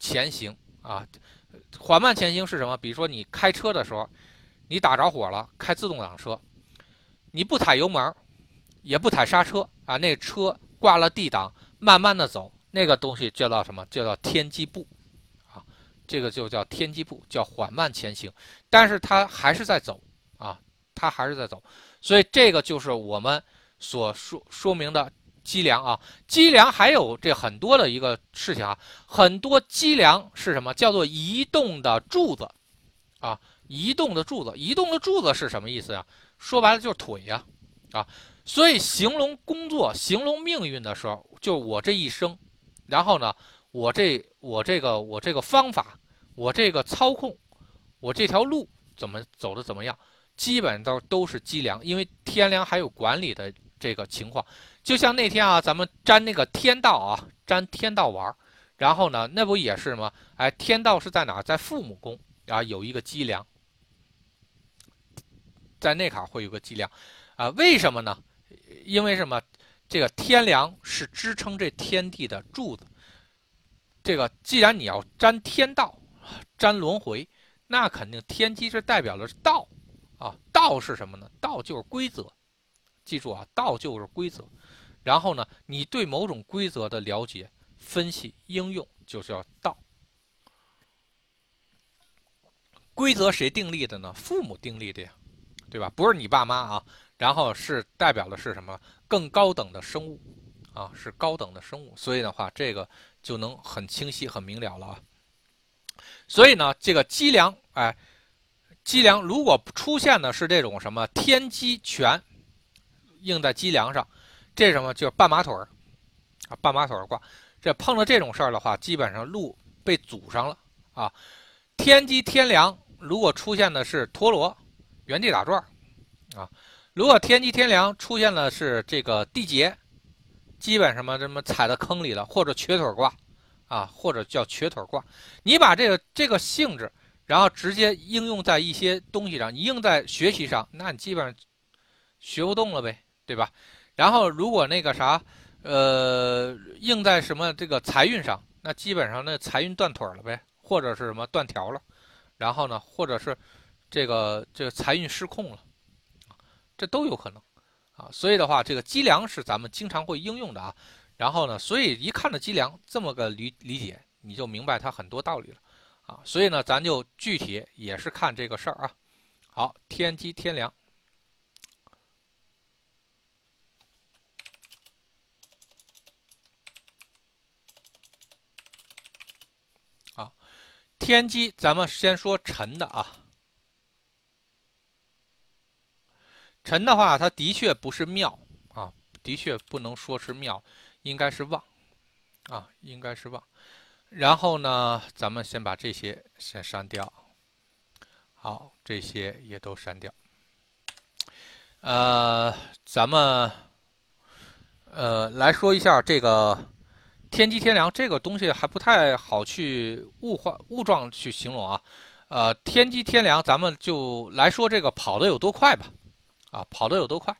Speaker 1: 前行啊。缓慢前行是什么？比如说你开车的时候，你打着火了，开自动挡车，你不踩油门，也不踩刹车啊，那车挂了 D 档，慢慢的走，那个东西叫到什么？叫做天机步啊，这个就叫天机步，叫缓慢前行，但是它还是在走啊，它还是在走，所以这个就是我们。所说说明的积粮啊，积粮还有这很多的一个事情啊，很多积粮是什么？叫做移动的柱子，啊，移动的柱子，移动的柱子是什么意思啊？说白了就是腿呀，啊，所以形容工作、形容命运的时候，就我这一生，然后呢，我这我这个我这个方法，我这个操控，我这条路怎么走的怎么样，基本都都是积粮，因为天梁还有管理的这个情况。就像那天啊，咱们占那个天道啊，占天道玩然后呢，那不也是吗？哎，天道是在哪？在父母宫啊，有一个积粮，在那卡会有个计量，啊，为什么呢？因为什么？这个天梁是支撑这天地的柱子。这个既然你要沾天道，沾轮回，那肯定天机是代表的是道啊。道是什么呢？道就是规则。记住啊，道就是规则。然后呢，你对某种规则的了解、分析、应用，就是要道。规则谁定立的呢？父母定立的呀，对吧？不是你爸妈啊。然后是代表的是什么？更高等的生物，啊，是高等的生物。所以的话，这个就能很清晰、很明了了啊。所以呢，这个积粮，哎，积粮如果出现的是这种什么天机权，应在积粮上。这什么就是半马腿儿啊，半马腿儿卦，这碰到这种事儿的话，基本上路被阻上了啊。天机天梁如果出现的是陀螺，原地打转啊。如果天机天梁出现了是这个地劫，基本什么什么踩到坑里了，或者瘸腿卦啊，或者叫瘸腿卦。你把这个这个性质，然后直接应用在一些东西上，你应在学习上，那你基本上学不动了呗，对吧？然后，如果那个啥，呃，应在什么这个财运上，那基本上那财运断腿了呗，或者是什么断条了，然后呢，或者是这个这个财运失控了，这都有可能啊。所以的话，这个积粮是咱们经常会应用的啊。然后呢，所以一看到积粮这么个理理解，你就明白它很多道理了啊。所以呢，咱就具体也是看这个事儿啊。好，天机天梁。天机，咱们先说沉的啊。辰的话，它的确不是妙啊，的确不能说是妙，应该是旺啊，应该是旺。然后呢，咱们先把这些先删掉，好，这些也都删掉。呃，咱们呃来说一下这个。天机天梁这个东西还不太好去物化物状去形容啊，呃，天机天梁，咱们就来说这个跑的有多快吧，啊，跑的有多快，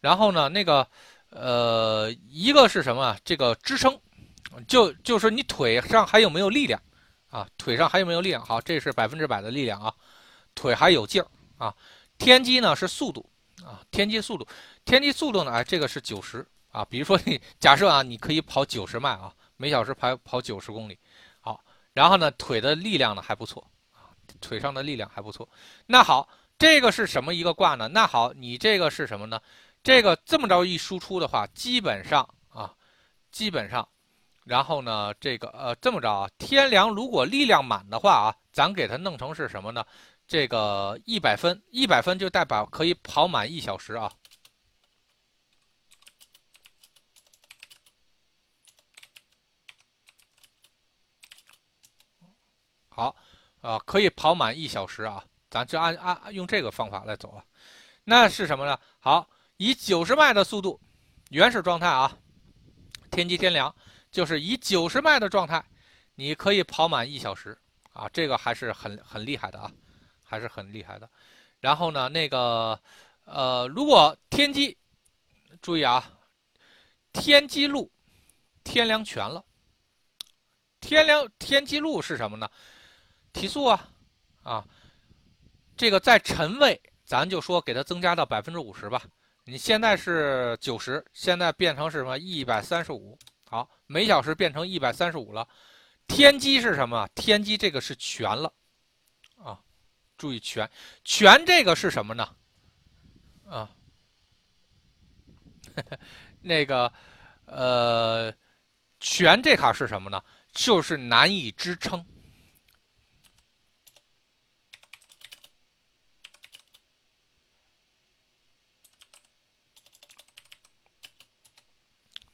Speaker 1: 然后呢，那个，呃，一个是什么？这个支撑，就就是你腿上还有没有力量啊？腿上还有没有力量？好，这是百分之百的力量啊，腿还有劲儿啊。天机呢是速度啊，天机速度，天机速度呢，哎，这个是九十。啊，比如说你假设啊，你可以跑九十迈啊，每小时跑跑九十公里，好，然后呢，腿的力量呢还不错啊，腿上的力量还不错。那好，这个是什么一个卦呢？那好，你这个是什么呢？这个这么着一输出的话，基本上啊，基本上，然后呢，这个呃这么着啊，天梁如果力量满的话啊，咱给它弄成是什么呢？这个一百分，一百分就代表可以跑满一小时啊。好，啊，可以跑满一小时啊，咱就按按用这个方法来走啊。那是什么呢？好，以九十迈的速度，原始状态啊，天机天梁，就是以九十迈的状态，你可以跑满一小时啊，这个还是很很厉害的啊，还是很厉害的。然后呢，那个呃，如果天机，注意啊，天机路，天梁全了，天梁天机路是什么呢？提速啊，啊，这个在辰位，咱就说给它增加到百分之五十吧。你现在是九十，现在变成是什么？一百三十五。好，每小时变成一百三十五了。天机是什么？天机这个是全了，啊，注意全全这个是什么呢？啊，那个呃，权这卡是什么呢？就是难以支撑，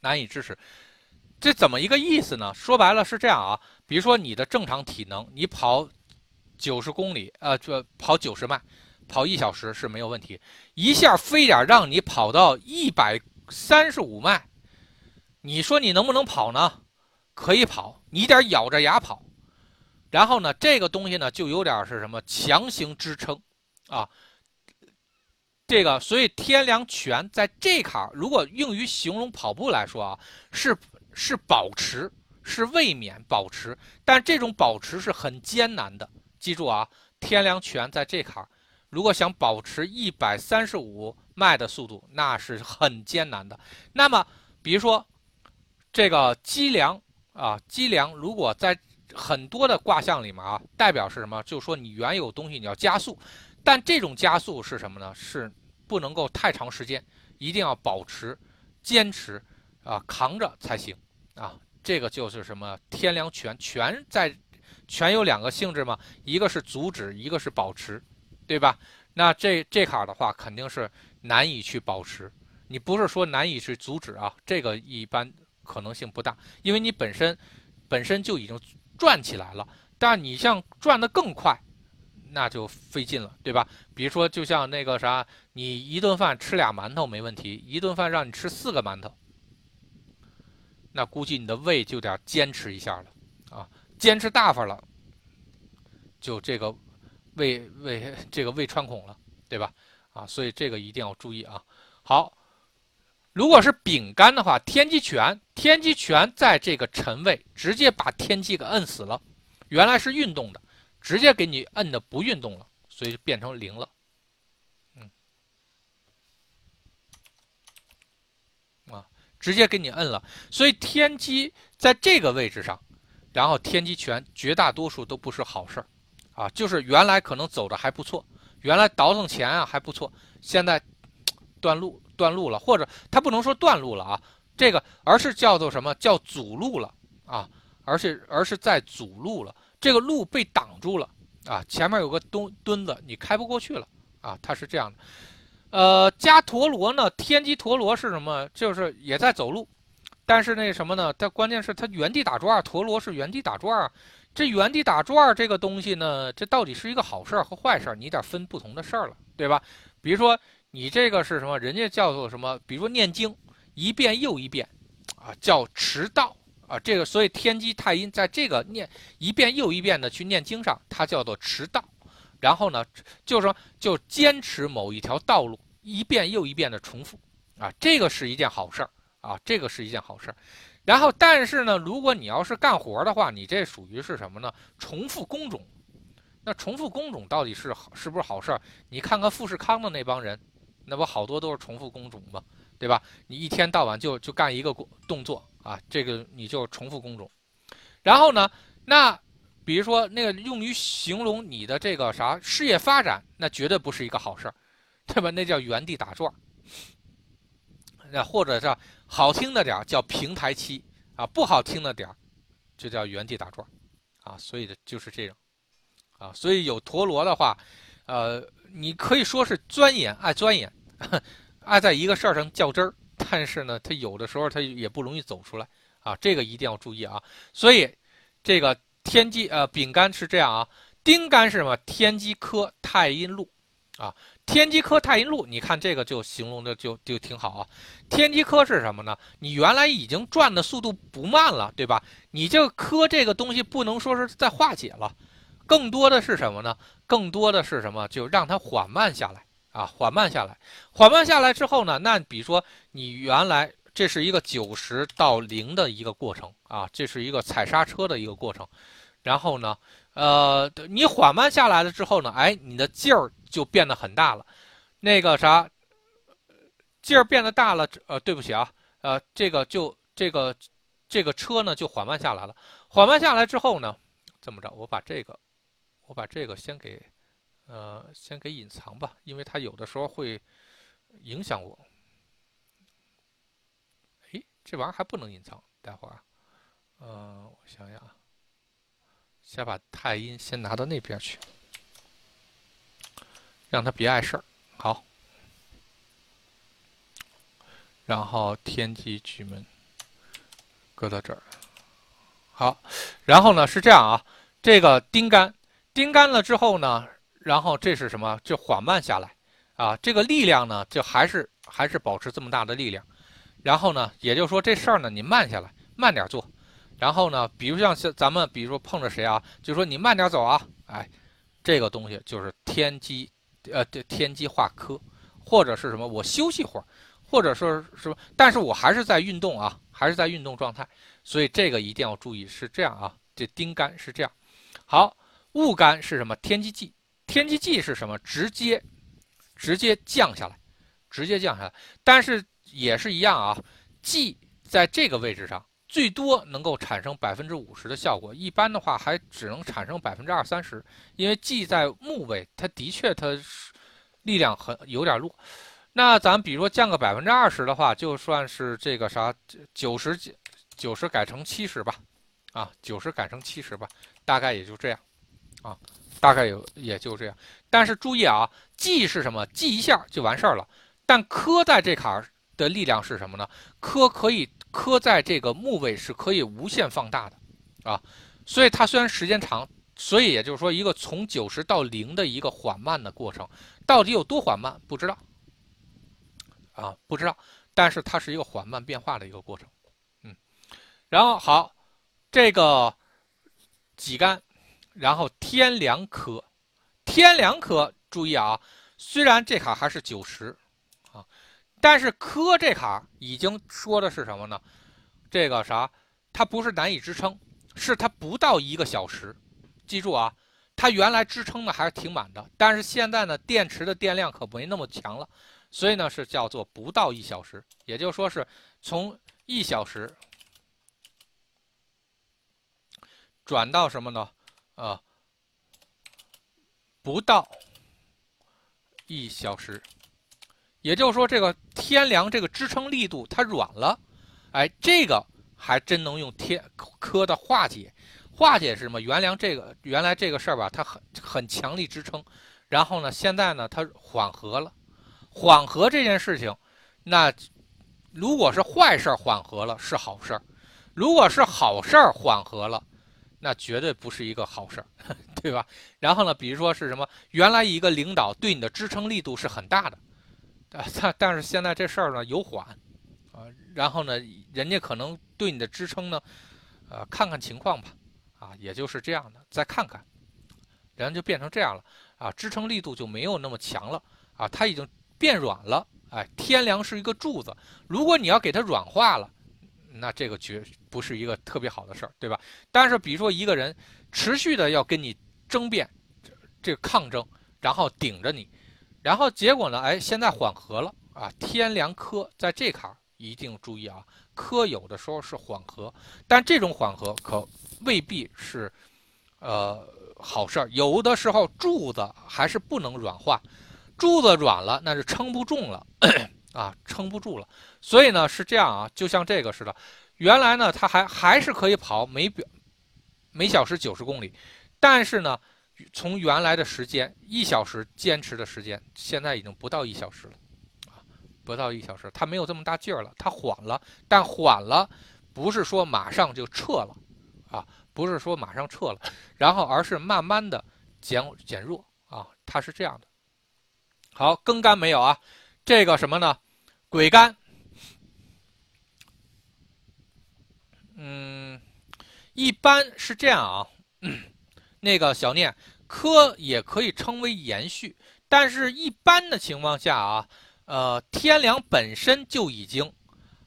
Speaker 1: 难以支持。这怎么一个意思呢？说白了是这样啊，比如说你的正常体能，你跑九十公里，呃，就跑九十迈，跑一小时是没有问题。一下非得让你跑到一百三十五迈，你说你能不能跑呢？可以跑，你得咬着牙跑。然后呢，这个东西呢，就有点是什么强行支撑啊。这个，所以天良泉在这卡如果用于形容跑步来说啊，是。是保持，是卫冕保持，但这种保持是很艰难的。记住啊，天良泉在这坎儿，如果想保持一百三十五迈的速度，那是很艰难的。那么，比如说这个积粮啊，积粮如果在很多的卦象里面啊，代表是什么？就说你原有东西你要加速，但这种加速是什么呢？是不能够太长时间，一定要保持坚持。啊，扛着才行，啊，这个就是什么天良权，权在，权有两个性质嘛，一个是阻止，一个是保持，对吧？那这这卡的话，肯定是难以去保持。你不是说难以去阻止啊，这个一般可能性不大，因为你本身本身就已经转起来了，但你像转得更快，那就费劲了，对吧？比如说，就像那个啥，你一顿饭吃俩馒头没问题，一顿饭让你吃四个馒头。那估计你的胃就得坚持一下了，啊，坚持大发了，就这个胃胃这个胃穿孔了，对吧？啊，所以这个一定要注意啊。好，如果是丙干的话，天机拳，天机拳在这个辰位直接把天机给摁死了，原来是运动的，直接给你摁的不运动了，所以就变成零了。嗯。直接给你摁了，所以天机在这个位置上，然后天机拳绝大多数都不是好事儿，啊，就是原来可能走的还不错，原来倒腾钱啊还不错，现在断路断路了，或者他不能说断路了啊，这个而是叫做什么？叫阻路了。啊，而是而是在阻路了，这个路被挡住了啊，前面有个墩墩子你开不过去了啊，它是这样的。呃，加陀螺呢？天机陀螺是什么？就是也在走路，但是那什么呢？它关键是它原地打转，陀螺是原地打转。这原地打转这个东西呢，这到底是一个好事和坏事？你得分不同的事儿了，对吧？比如说你这个是什么？人家叫做什么？比如说念经一遍又一遍，啊，叫持道啊。这个所以天机太阴在这个念一遍又一遍的去念经上，它叫做持道。然后呢，就是说，就坚持某一条道路，一遍又一遍的重复，啊，这个是一件好事儿啊，这个是一件好事儿。然后，但是呢，如果你要是干活的话，你这属于是什么呢？重复工种。那重复工种到底是好是不是好事儿？你看看富士康的那帮人，那不好多都是重复工种吗？对吧？你一天到晚就就干一个工动作啊，这个你就重复工种。然后呢，那。比如说，那个用于形容你的这个啥事业发展，那绝对不是一个好事儿，对吧？那叫原地打转那或者是好听的点儿叫平台期啊，不好听的点儿就叫原地打转啊。所以的就是这种啊。所以有陀螺的话，呃，你可以说是钻研，爱钻研，爱在一个事儿上较真儿，但是呢，它有的时候它也不容易走出来啊。这个一定要注意啊。所以这个。天机呃，丙干是这样啊，丁干是什么？天机科太阴路，啊，天机科太阴路，你看这个就形容的就就挺好啊。天机科是什么呢？你原来已经转的速度不慢了，对吧？你这个科这个东西不能说是在化解了，更多的是什么呢？更多的是什么？就让它缓慢下来啊，缓慢下来，缓慢下来之后呢，那比如说你原来。这是一个九十到零的一个过程啊，这是一个踩刹车的一个过程。然后呢，呃，你缓慢下来了之后呢，哎，你的劲儿就变得很大了。那个啥，劲儿变得大了，呃，对不起啊，呃，这个就这个这个车呢就缓慢下来了。缓慢下来之后呢，这么着？我把这个，我把这个先给，呃，先给隐藏吧，因为它有的时候会影响我。这玩意儿还不能隐藏。待会儿，嗯，我想想啊，先把太阴先拿到那边去，让他别碍事儿。好，然后天机巨门搁到这儿。好，然后呢是这样啊，这个丁干，丁干了之后呢，然后这是什么？就缓慢下来啊，这个力量呢就还是还是保持这么大的力量。然后呢，也就是说这事儿呢你慢下来，慢点做。然后呢，比如像像咱们比如说碰着谁啊，就说你慢点走啊，哎，这个东西就是天机，呃，对天机化科，或者是什么？我休息会儿，或者说是么？但是我还是在运动啊，还是在运动状态。所以这个一定要注意，是这样啊，这丁干是这样。好，戊干是什么？天机忌，天机忌是什么？直接，直接降下来，直接降下来。但是也是一样啊，忌在这个位置上，最多能够产生百分之五十的效果，一般的话还只能产生百分之二三十，因为忌在木位，它的确它力量很有点弱。那咱比如说降个百分之二十的话，就算是这个啥九十。九十改成七十吧，啊，九十改成七十吧，大概也就这样，啊，大概有也就这样。但是注意啊，记是什么？记一下就完事儿了。但磕在这坎儿的力量是什么呢？磕可以磕在这个木位是可以无限放大的，啊，所以它虽然时间长，所以也就是说一个从九十到零的一个缓慢的过程，到底有多缓慢不知道，啊，不知道。但是它是一个缓慢变化的一个过程。嗯然后好，这个几干，然后天梁科，天梁科注意啊，虽然这卡还是九十啊，但是科这卡已经说的是什么呢？这个啥，它不是难以支撑，是它不到一个小时。记住啊，它原来支撑的还是挺满的，但是现在呢，电池的电量可没那么强了，所以呢是叫做不到一小时，也就是说是从一小时。转到什么呢？啊，不到一小时，也就是说，这个天梁这个支撑力度它软了，哎，这个还真能用天科的化解。化解是什么？原梁这个原来这个事儿吧，它很很强力支撑，然后呢，现在呢，它缓和了。缓和这件事情，那如果是坏事儿缓和了是好事儿，如果是好事儿缓和了。那绝对不是一个好事儿，对吧？然后呢，比如说是什么？原来一个领导对你的支撑力度是很大的，啊，但但是现在这事儿呢有缓，啊，然后呢，人家可能对你的支撑呢，呃，看看情况吧，啊，也就是这样的，再看看，然后就变成这样了，啊，支撑力度就没有那么强了，啊，它已经变软了，哎，天梁是一个柱子，如果你要给它软化了。那这个绝不是一个特别好的事儿，对吧？但是比如说一个人持续的要跟你争辩，这个抗争，然后顶着你，然后结果呢？哎，现在缓和了啊！天梁科在这坎儿一定注意啊，科有的时候是缓和，但这种缓和可未必是呃好事儿。有的时候柱子还是不能软化，柱子软了那是撑不住了。啊，撑不住了，所以呢是这样啊，就像这个似的，原来呢它还还是可以跑每表每小时九十公里，但是呢，从原来的时间一小时坚持的时间，现在已经不到一小时了，啊，不到一小时，它没有这么大劲儿了，它缓了，但缓了不是说马上就撤了，啊，不是说马上撤了，然后而是慢慢的减减弱啊，它是这样的。好，更干没有啊？这个什么呢？鬼干，嗯，一般是这样啊。那个小念，科也可以称为延续，但是一般的情况下啊，呃，天梁本身就已经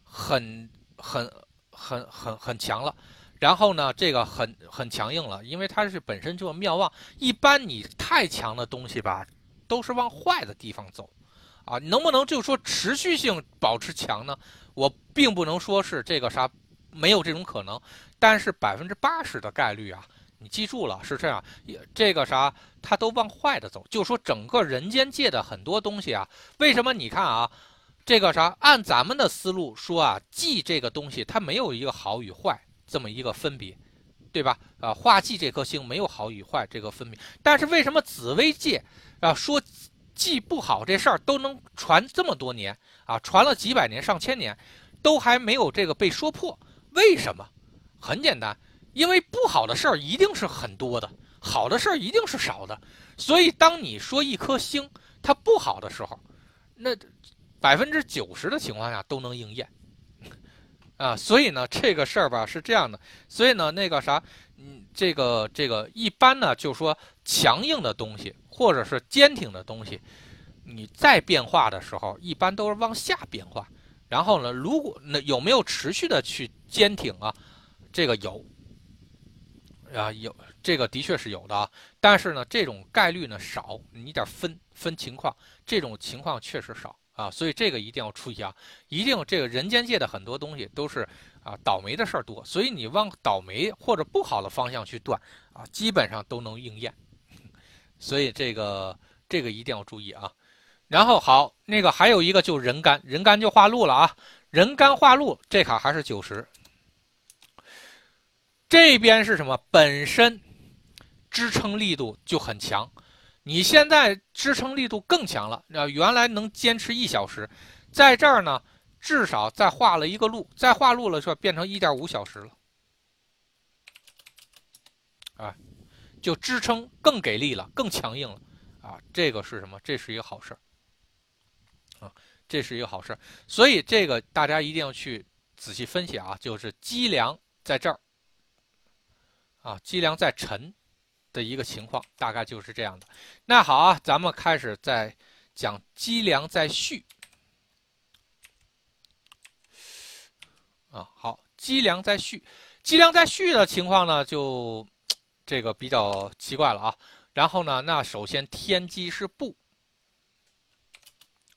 Speaker 1: 很很很很很强了，然后呢，这个很很强硬了，因为它是本身就是妙望。一般你太强的东西吧，都是往坏的地方走。啊，能不能就说持续性保持强呢？我并不能说是这个啥，没有这种可能。但是百分之八十的概率啊，你记住了是这样。这个啥，它都往坏的走。就说整个人间界的很多东西啊，为什么你看啊，这个啥？按咱们的思路说啊，忌这个东西它没有一个好与坏这么一个分别，对吧？啊，化忌这颗星没有好与坏这个分别。但是为什么紫微界啊说记不好这事儿都能传这么多年啊，传了几百年、上千年，都还没有这个被说破？为什么？很简单，因为不好的事儿一定是很多的，好的事儿一定是少的。所以当你说一颗星它不好的时候，那。百分之九十的情况下都能应验，啊，所以呢，这个事儿吧是这样的，所以呢，那个啥，嗯，这个这个一般呢，就说强硬的东西或者是坚挺的东西，你再变化的时候，一般都是往下变化。然后呢，如果那有没有持续的去坚挺啊？这个有，啊有，这个的确是有的啊。但是呢，这种概率呢少，你得分分情况，这种情况确实少。啊，所以这个一定要注意啊！一定这个人间界的很多东西都是啊倒霉的事儿多，所以你往倒霉或者不好的方向去断啊，基本上都能应验。所以这个这个一定要注意啊。然后好，那个还有一个就人干，人干就化禄了啊，人干化禄这卡还是九十。这边是什么？本身支撑力度就很强。你现在支撑力度更强了，啊，原来能坚持一小时，在这儿呢，至少再画了一个路，再画路了就变成一点五小时了，啊，就支撑更给力了，更强硬了，啊，这个是什么？这是一个好事儿，啊，这是一个好事儿，所以这个大家一定要去仔细分析啊，就是积粮在这儿，啊，积粮在沉。的一个情况大概就是这样的。那好啊，咱们开始在讲积粮在续啊。好，积粮在续，积粮在续的情况呢，就这个比较奇怪了啊。然后呢，那首先天机是布，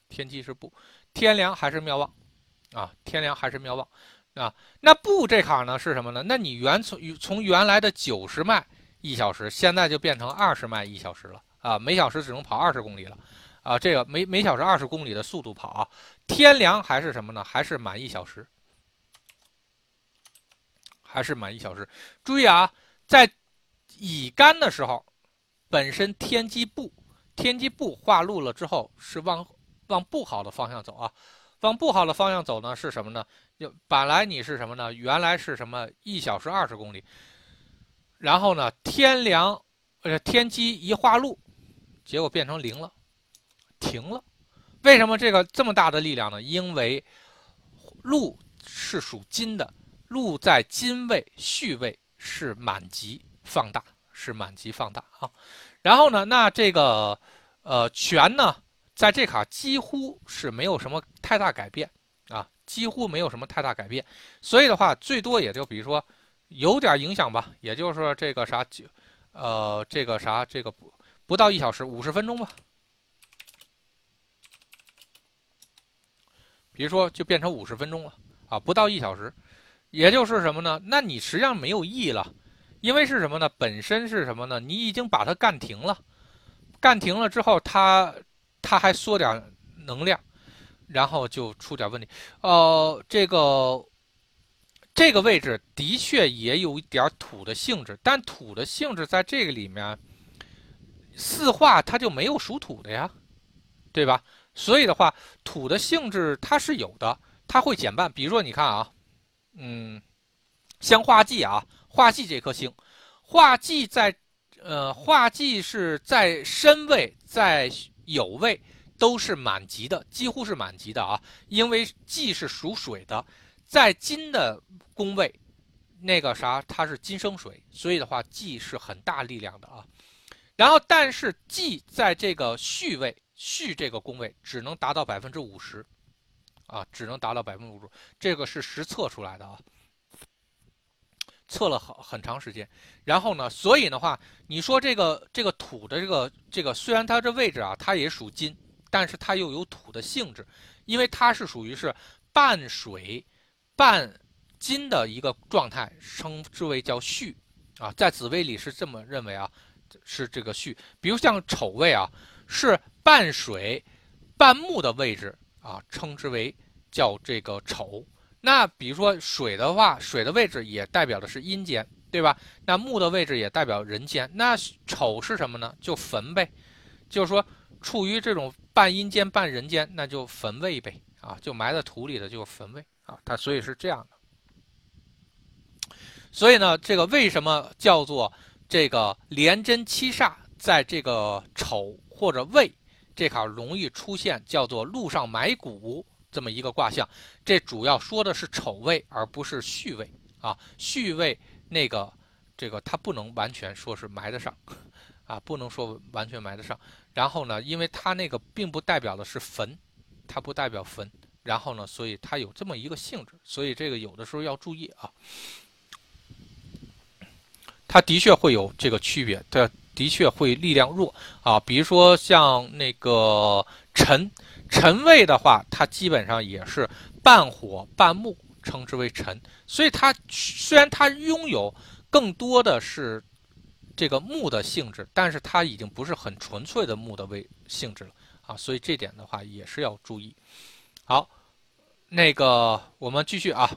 Speaker 1: 天机是布，天梁还是妙望啊？天梁还是妙望啊？那布这卡呢是什么呢？那你原从从原来的九十迈。一小时现在就变成二十迈一小时了啊！每小时只能跑二十公里了，啊，这个每每小时二十公里的速度跑啊！天凉还是什么呢？还是满一小时，还是满一小时。注意啊，在乙干的时候，本身天机不天机不化禄了之后，是往往不好的方向走啊！往不好的方向走呢是什么呢？就本来你是什么呢？原来是什么？一小时二十公里。然后呢，天梁，呃，天机一化禄，结果变成零了，停了。为什么这个这么大的力量呢？因为禄是属金的，禄在金位戌位是满级放大，是满级放大啊。然后呢，那这个呃权呢，在这卡几乎是没有什么太大改变啊，几乎没有什么太大改变。所以的话，最多也就比如说。有点影响吧，也就是说这个啥，呃，这个啥，这个不不到一小时，五十分钟吧。比如说就变成五十分钟了啊，不到一小时，也就是什么呢？那你实际上没有意义了，因为是什么呢？本身是什么呢？你已经把它干停了，干停了之后，它它还缩点能量，然后就出点问题。呃，这个。这个位置的确也有一点土的性质，但土的性质在这个里面，四化它就没有属土的呀，对吧？所以的话，土的性质它是有的，它会减半。比如说，你看啊，嗯，像化忌啊，化忌这颗星，化忌在，呃，化忌是在申位、在酉位都是满级的，几乎是满级的啊，因为忌是属水的。在金的宫位，那个啥，它是金生水，所以的话，忌是很大力量的啊。然后，但是忌在这个戌位，戌这个宫位只能达到百分之五十，啊，只能达到百分之五十，这个是实测出来的啊，测了很很长时间。然后呢，所以的话，你说这个这个土的这个这个，虽然它这位置啊，它也属金，但是它又有土的性质，因为它是属于是半水。半金的一个状态，称之为叫戌，啊，在紫微里是这么认为啊，是这个戌。比如像丑位啊，是半水半木的位置啊，称之为叫这个丑。那比如说水的话，水的位置也代表的是阴间，对吧？那木的位置也代表人间。那丑是什么呢？就坟呗，就是说处于这种半阴间半人间，那就坟位呗，啊，就埋在土里的就是坟位啊。它所以是这样的。所以呢，这个为什么叫做这个连贞七煞在这个丑或者未这卡容易出现叫做路上埋骨这么一个卦象？这主要说的是丑位，而不是戌位啊。戌位那个这个它不能完全说是埋得上啊，不能说完全埋得上。然后呢，因为它那个并不代表的是坟，它不代表坟。然后呢，所以它有这么一个性质，所以这个有的时候要注意啊。它的确会有这个区别，它的确会力量弱啊。比如说像那个辰辰位的话，它基本上也是半火半木，称之为辰。所以它虽然它拥有更多的是这个木的性质，但是它已经不是很纯粹的木的位性质了啊。所以这点的话也是要注意。好，那个我们继续啊，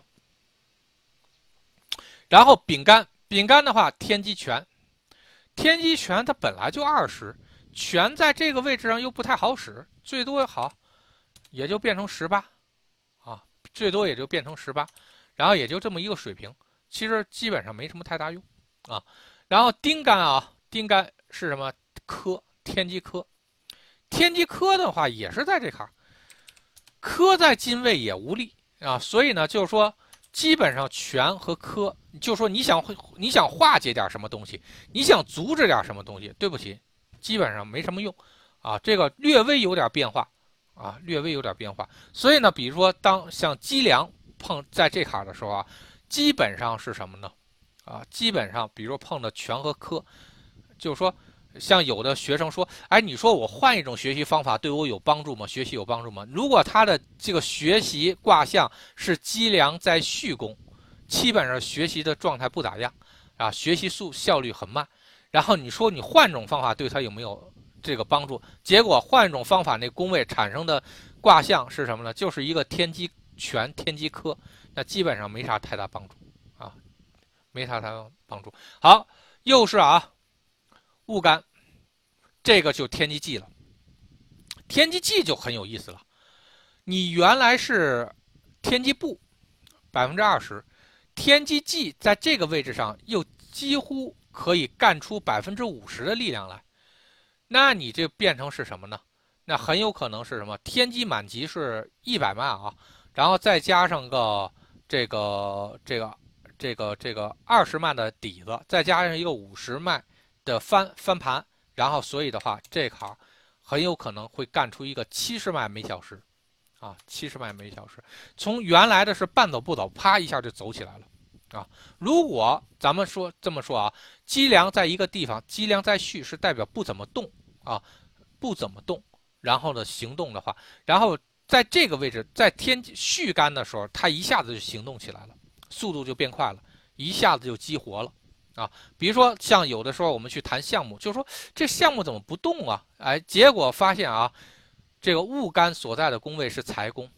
Speaker 1: 然后丙干。丙干的话，天机权，天机权它本来就二十，权在这个位置上又不太好使，最多好，也就变成十八，啊，最多也就变成十八，然后也就这么一个水平，其实基本上没什么太大用，啊，然后丁干啊，丁干是什么科？天机科，天机科的话也是在这坎，科在金位也无力啊，所以呢，就是说。基本上权和科，就说你想会你想化解点什么东西，你想阻止点什么东西，对不起，基本上没什么用，啊，这个略微有点变化，啊，略微有点变化。所以呢，比如说当像积粮碰在这卡的时候啊，基本上是什么呢？啊，基本上比如说碰的全和科，就是说。像有的学生说：“哎，你说我换一种学习方法对我有帮助吗？学习有帮助吗？如果他的这个学习卦象是积粮在戌宫，基本上学习的状态不咋样，啊，学习速效率很慢。然后你说你换种方法对他有没有这个帮助？结果换一种方法，那宫位产生的卦象是什么呢？就是一个天机全、天机科，那基本上没啥太大帮助，啊，没啥太大帮助。好，又是啊。”戊干，这个就天机忌了。天机忌就很有意思了。你原来是天机布百分之二十，天机忌在这个位置上又几乎可以干出百分之五十的力量来，那你这变成是什么呢？那很有可能是什么？天机满级是一百万啊，然后再加上个这个这个这个这个二十万的底子，再加上一个五十万。的翻翻盘，然后所以的话，这行很有可能会干出一个七十万每小时，啊，七十万每小时，从原来的是半走不走，啪一下就走起来了，啊，如果咱们说这么说啊，积粮在一个地方，积粮在戌是代表不怎么动啊，不怎么动，然后呢行动的话，然后在这个位置，在天戌干的时候，它一下子就行动起来了，速度就变快了，一下子就激活了。啊，比如说像有的时候我们去谈项目，就说这项目怎么不动啊？哎，结果发现啊，这个戊干所在的宫位是财宫，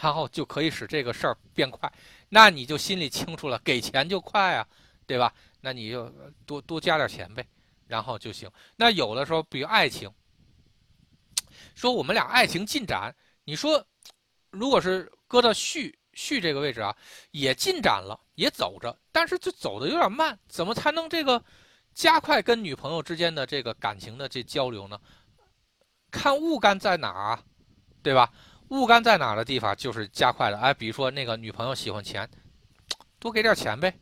Speaker 1: 然后就可以使这个事儿变快。那你就心里清楚了，给钱就快啊，对吧？那你就多多加点钱呗，然后就行。那有的时候，比如爱情，说我们俩爱情进展，你说如果是搁到戌。戌这个位置啊，也进展了，也走着，但是就走的有点慢，怎么才能这个加快跟女朋友之间的这个感情的这交流呢？看物干在哪啊，对吧？物干在哪的地方就是加快了。哎，比如说那个女朋友喜欢钱，多给点钱呗，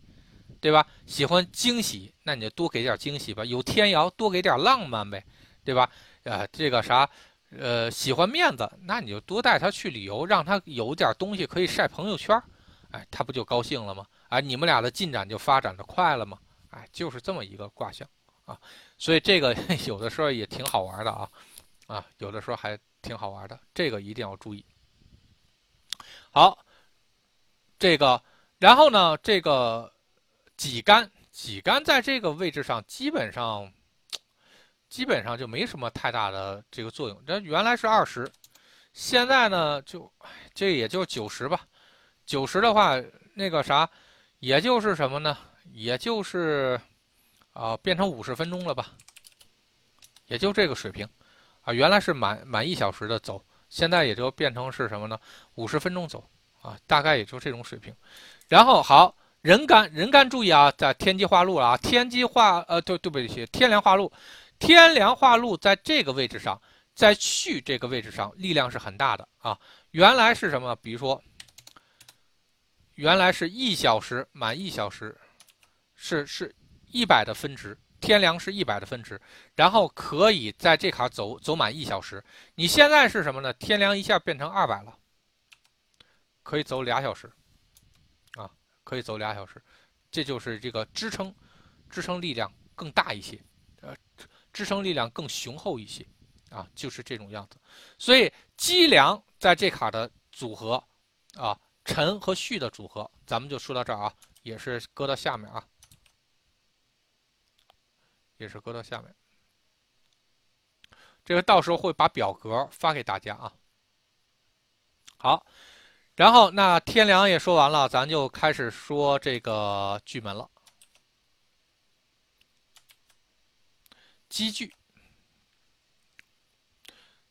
Speaker 1: 对吧？喜欢惊喜，那你就多给点惊喜吧。有天姚，多给点浪漫呗，对吧？呃，这个啥？呃，喜欢面子，那你就多带他去旅游，让他有点东西可以晒朋友圈，哎，他不就高兴了吗？哎，你们俩的进展就发展的快了吗？哎，就是这么一个卦象啊，所以这个 有的时候也挺好玩的啊，啊，有的时候还挺好玩的，这个一定要注意。好，这个，然后呢，这个己干，己干在这个位置上基本上。基本上就没什么太大的这个作用。这原来是二十，现在呢，就这也就九十吧。九十的话，那个啥，也就是什么呢？也就是啊，变成五十分钟了吧？也就这个水平啊。原来是满满一小时的走，现在也就变成是什么呢？五十分钟走啊，大概也就这种水平。然后好。人干人干，注意啊，在天机化禄了啊，天机化呃，对对不起，天梁化禄，天梁化禄在这个位置上，在戌这个位置上，力量是很大的啊。原来是什么？比如说，原来是一小时满一小时，是是一百的分值，天梁是一百的分值，然后可以在这卡走走满一小时。你现在是什么呢？天梁一下变成二百了，可以走俩小时。可以走俩小时，这就是这个支撑，支撑力量更大一些，呃，支撑力量更雄厚一些，啊，就是这种样子。所以积粮在这卡的组合，啊，辰和旭的组合，咱们就说到这儿啊，也是搁到下面啊，也是搁到下面。这个到时候会把表格发给大家啊。好。然后，那天梁也说完了，咱就开始说这个巨门了。积聚，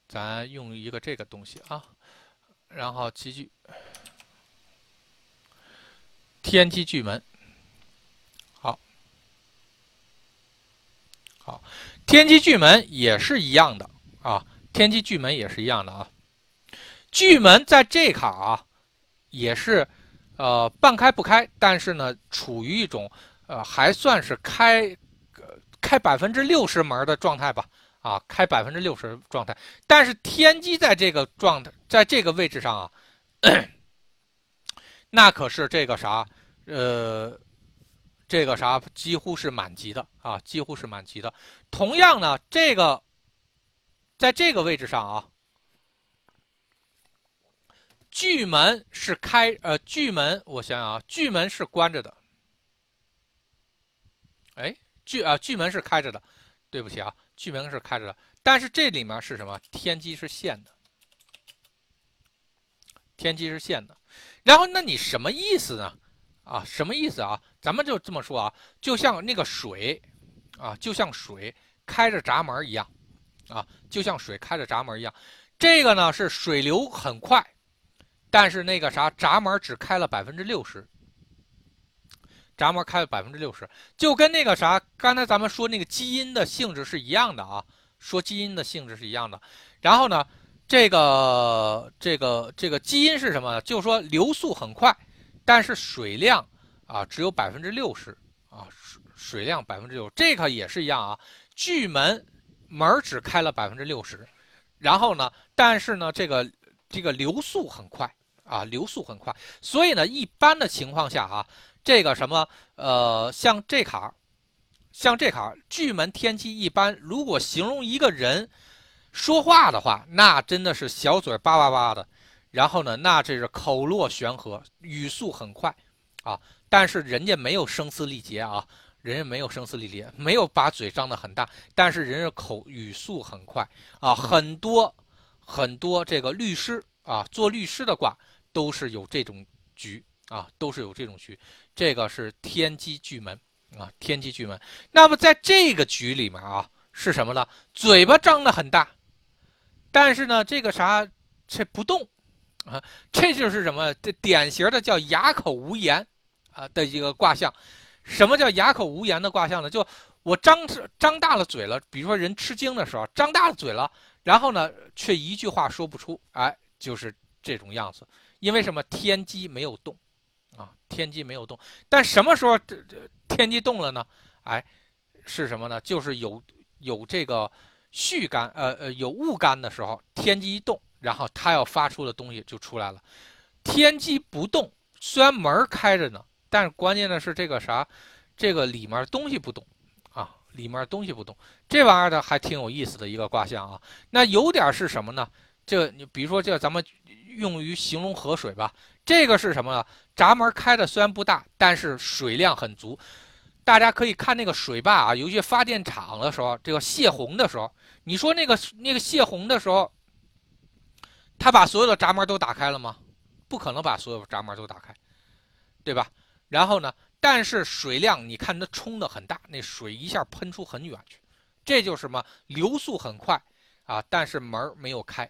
Speaker 1: 咱用一个这个东西啊，然后积聚，天机巨门，好，好，天机巨门也是一样的啊，天机巨门也是一样的啊，巨门在这卡啊。也是，呃，半开不开，但是呢，处于一种，呃，还算是开，开百分之六十门的状态吧，啊，开百分之六十状态。但是天机在这个状态，在这个位置上啊，那可是这个啥，呃，这个啥，几乎是满级的啊，几乎是满级的。同样呢，这个，在这个位置上啊。巨门是开，呃，巨门，我想想啊，巨门是关着的。哎，巨啊，巨门是开着的，对不起啊，巨门是开着的。但是这里面是什么？天机是现的，天机是现的。然后，那你什么意思呢？啊，什么意思啊？咱们就这么说啊，就像那个水，啊，就像水开着闸门一样，啊，就像水开着闸门一样。这个呢是水流很快。但是那个啥闸门只开了百分之六十，闸门开了百分之六十，就跟那个啥刚才咱们说那个基因的性质是一样的啊，说基因的性质是一样的。然后呢，这个这个这个基因是什么？就是说流速很快，但是水量啊只有百分之六十啊，水水量百分之六，这个也是一样啊。巨门门只开了百分之六十，然后呢，但是呢这个这个流速很快。啊，流速很快，所以呢，一般的情况下啊，这个什么，呃，像这卡，像这卡巨门天机一般，如果形容一个人说话的话，那真的是小嘴叭叭叭的，然后呢，那这是口若悬河，语速很快啊，但是人家没有声嘶力竭啊，人家没有声嘶力竭，没有把嘴张得很大，但是人家口语速很快啊，很多很多这个律师啊，做律师的卦。都是有这种局啊，都是有这种局，这个是天机巨门啊，天机巨门。那么在这个局里面啊，是什么呢？嘴巴张得很大，但是呢，这个啥，这不动啊，这就是什么？这典型的叫哑口无言啊的一个卦象。什么叫哑口无言的卦象呢？就我张张大了嘴了，比如说人吃惊的时候，张大了嘴了，然后呢，却一句话说不出，哎，就是这种样子。因为什么？天机没有动，啊，天机没有动。但什么时候这这天机动了呢？哎，是什么呢？就是有有这个戌干，呃呃，有物干的时候，天机一动，然后它要发出的东西就出来了。天机不动，虽然门开着呢，但是关键的是这个啥，这个里面东西不动，啊，里面东西不动。这玩意儿呢还挺有意思的一个卦象啊。那有点是什么呢？这你比如说这咱们。用于形容河水吧，这个是什么呢？闸门开的虽然不大，但是水量很足。大家可以看那个水坝啊，有些发电厂的时候，这个泄洪的时候，你说那个那个泄洪的时候，他把所有的闸门都打开了吗？不可能把所有闸门都打开，对吧？然后呢，但是水量你看它冲的很大，那水一下喷出很远去，这就是什么？流速很快啊，但是门没有开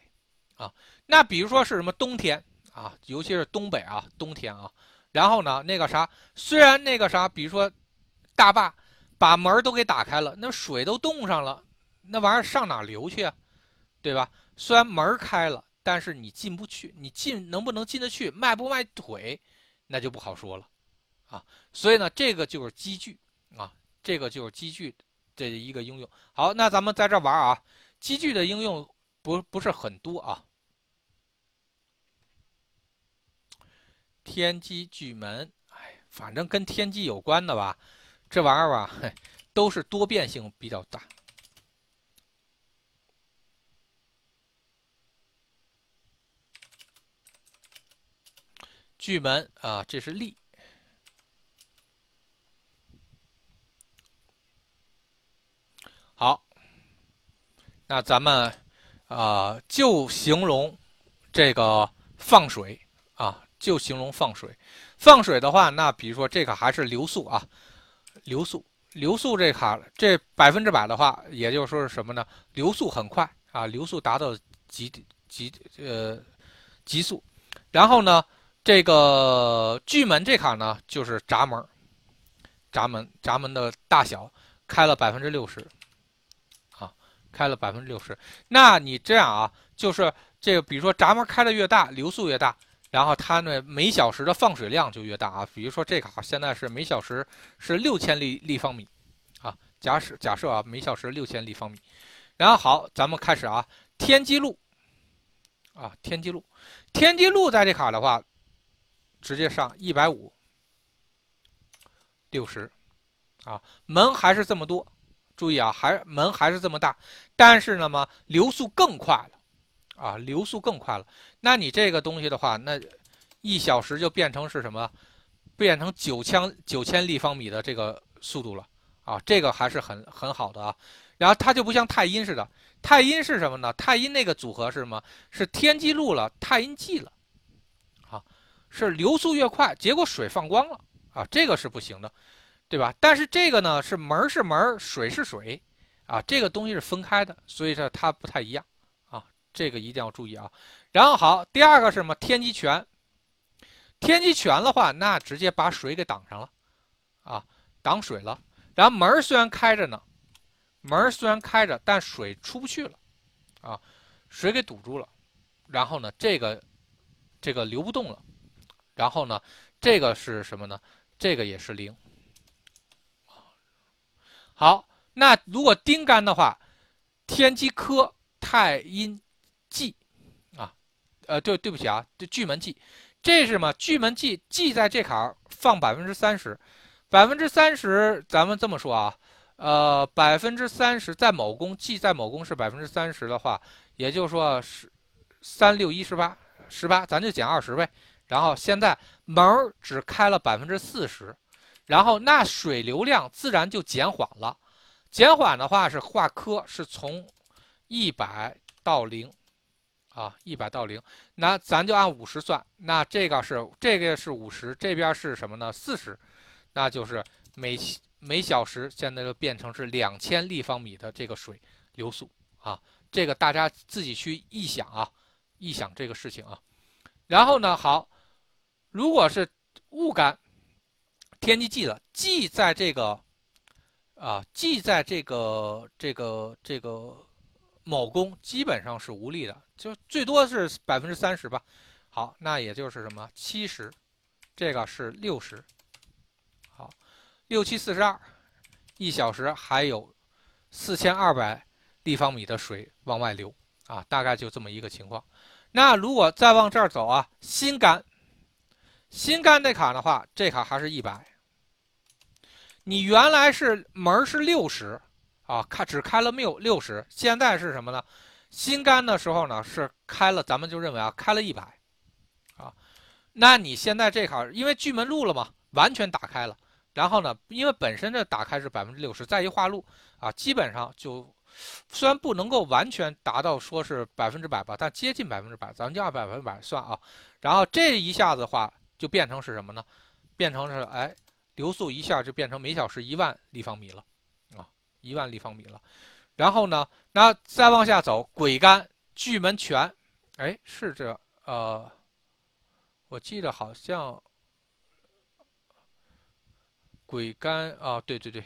Speaker 1: 啊。那比如说是什么冬天啊，尤其是东北啊，冬天啊，然后呢，那个啥，虽然那个啥，比如说大坝把门都给打开了，那水都冻上了，那玩意儿上哪流去啊？对吧？虽然门开了，但是你进不去，你进能不能进得去，迈不迈腿，那就不好说了，啊，所以呢，这个就是积聚啊，这个就是积聚的一个应用。好，那咱们在这玩啊，积聚的应用不不是很多啊。天机巨门，哎，反正跟天机有关的吧，这玩意儿吧，都是多变性比较大。巨门啊，这是力。好，那咱们啊，就形容这个放水啊，就形容放水。放水的话，那比如说这个还是流速啊，流速，流速这卡这百分之百的话，也就是说是什么呢？流速很快啊，流速达到极极呃极速，然后呢？这个巨门这卡呢，就是闸门，闸门闸门的大小开了百分之六十，啊，开了百分之六十。那你这样啊，就是这个，比如说闸门开的越大，流速越大，然后它呢每小时的放水量就越大啊。比如说这卡现在是每小时是六千立立方米，啊，假使假设啊每小时六千立方米，然后好，咱们开始啊，天机路，啊，天机路，天机路在这卡的话。直接上一百五，六十，啊，门还是这么多，注意啊，还门还是这么大，但是呢嘛，流速更快了，啊，流速更快了。那你这个东西的话，那一小时就变成是什么？变成九千九千立方米的这个速度了，啊，这个还是很很好的啊。然后它就不像太阴似的，太阴是什么呢？太阴那个组合是什么？是天机路了，太阴记了。啊是流速越快，结果水放光了啊，这个是不行的，对吧？但是这个呢是门是门，水是水，啊，这个东西是分开的，所以说它不太一样，这个一定要注意啊。然后好，第二个是什么？天机泉，天机泉的话，那直接把水给挡上了，啊，挡水了。然后门虽然开着呢，门虽然开着，但水出不去了，啊，水给堵住了，然后呢，这个这个流不动了。然后呢，这个是什么呢？这个也是零。好，那如果丁干的话，天机科太阴忌啊，呃，对，对不起啊，这巨门忌，这是什么？巨门忌忌在这坎放百分之三十，百分之三十，咱们这么说啊，呃，百分之三十在某宫忌在某宫是百分之三十的话，也就是说是三六一十八，十八，咱就减二十呗。然后现在门儿只开了百分之四十，然后那水流量自然就减缓了。减缓的话是化科，是从一百到零，啊，一百到零。那咱就按五十算，那这个是这个是五十，这边是什么呢？四十，那就是每每小时现在就变成是两千立方米的这个水流速啊。这个大家自己去臆想啊，臆想这个事情啊。然后呢，好。如果是雾干，天机忌了，忌在这个，啊，忌在这个这个这个某宫基本上是无力的，就最多是百分之三十吧。好，那也就是什么七十，这个是六十，好，六七四十二，一小时还有四千二百立方米的水往外流啊，大概就这么一个情况。那如果再往这儿走啊，心肝。新干这卡的话，这卡还是一百。你原来是门是六十啊，开只开了六六十，现在是什么呢？新干的时候呢是开了，咱们就认为啊开了一百啊。那你现在这卡因为巨门路了嘛，完全打开了。然后呢，因为本身这打开是百分之六十，再一化路啊，基本上就虽然不能够完全达到说是百分之百吧，但接近百分之百，咱们就按百分之百算啊。然后这一下子的话，就变成是什么呢？变成是哎，流速一下就变成每小时一万立方米了，一万立方米了。然后呢，那再往下走，鬼干、巨门泉，哎，是这呃，我记得好像鬼干啊，对对对，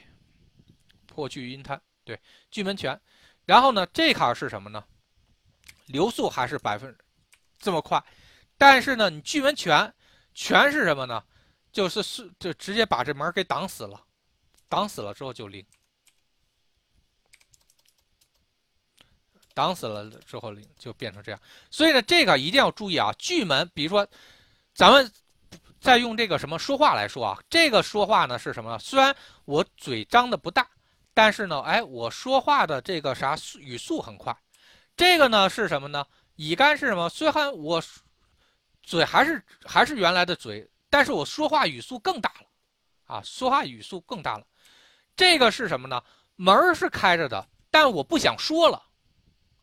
Speaker 1: 破巨阴滩，对，巨门泉。然后呢，这坎是什么呢？流速还是百分这么快，但是呢，你巨门泉，泉是什么呢？就是是就直接把这门给挡死了，挡死了之后就零。挡死了之后，就变成这样。所以呢，这个一定要注意啊。巨门，比如说，咱们再用这个什么说话来说啊，这个说话呢是什么？虽然我嘴张的不大，但是呢，哎，我说话的这个啥语速很快。这个呢是什么呢？乙肝是什么？虽然我嘴还是还是原来的嘴，但是我说话语速更大了啊，说话语速更大了。这个是什么呢？门是开着的，但我不想说了。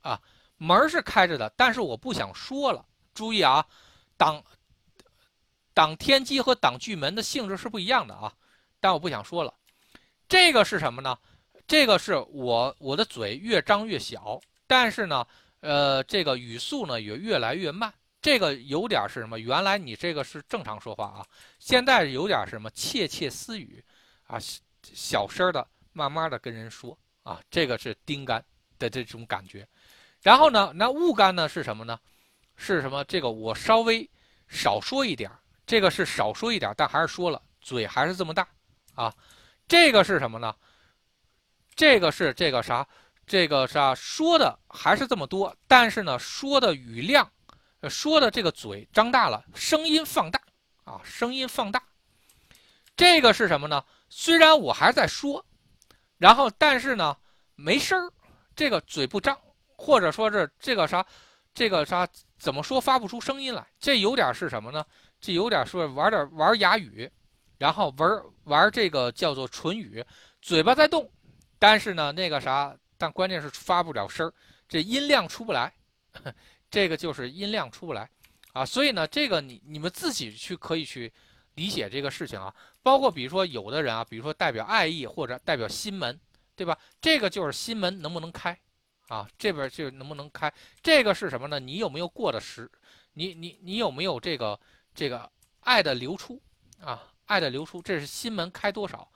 Speaker 1: 啊，门是开着的，但是我不想说了。注意啊，挡挡天机和挡巨门的性质是不一样的啊。但我不想说了，这个是什么呢？这个是我我的嘴越张越小，但是呢，呃，这个语速呢也越来越慢。这个有点是什么？原来你这个是正常说话啊，现在有点什么窃窃私语啊，小声的慢慢的跟人说啊，这个是丁干的这种感觉。然后呢，那物干呢是什么呢？是什么？这个我稍微少说一点这个是少说一点但还是说了，嘴还是这么大啊。这个是什么呢？这个是这个啥？这个啥？说的还是这么多，但是呢，说的语量，说的这个嘴张大了，声音放大啊，声音放大。这个是什么呢？虽然我还在说，然后但是呢，没声儿，这个嘴不张。或者说是这个啥，这个啥怎么说发不出声音来？这有点是什么呢？这有点说玩点玩哑语，然后玩玩这个叫做唇语，嘴巴在动，但是呢那个啥，但关键是发不了声这音量出不来，这个就是音量出不来啊。所以呢，这个你你们自己去可以去理解这个事情啊。包括比如说有的人啊，比如说代表爱意或者代表心门，对吧？这个就是心门能不能开？啊，这边就能不能开？这个是什么呢？你有没有过的时？你你你有没有这个这个爱的流出啊？爱的流出，这是心门开多少？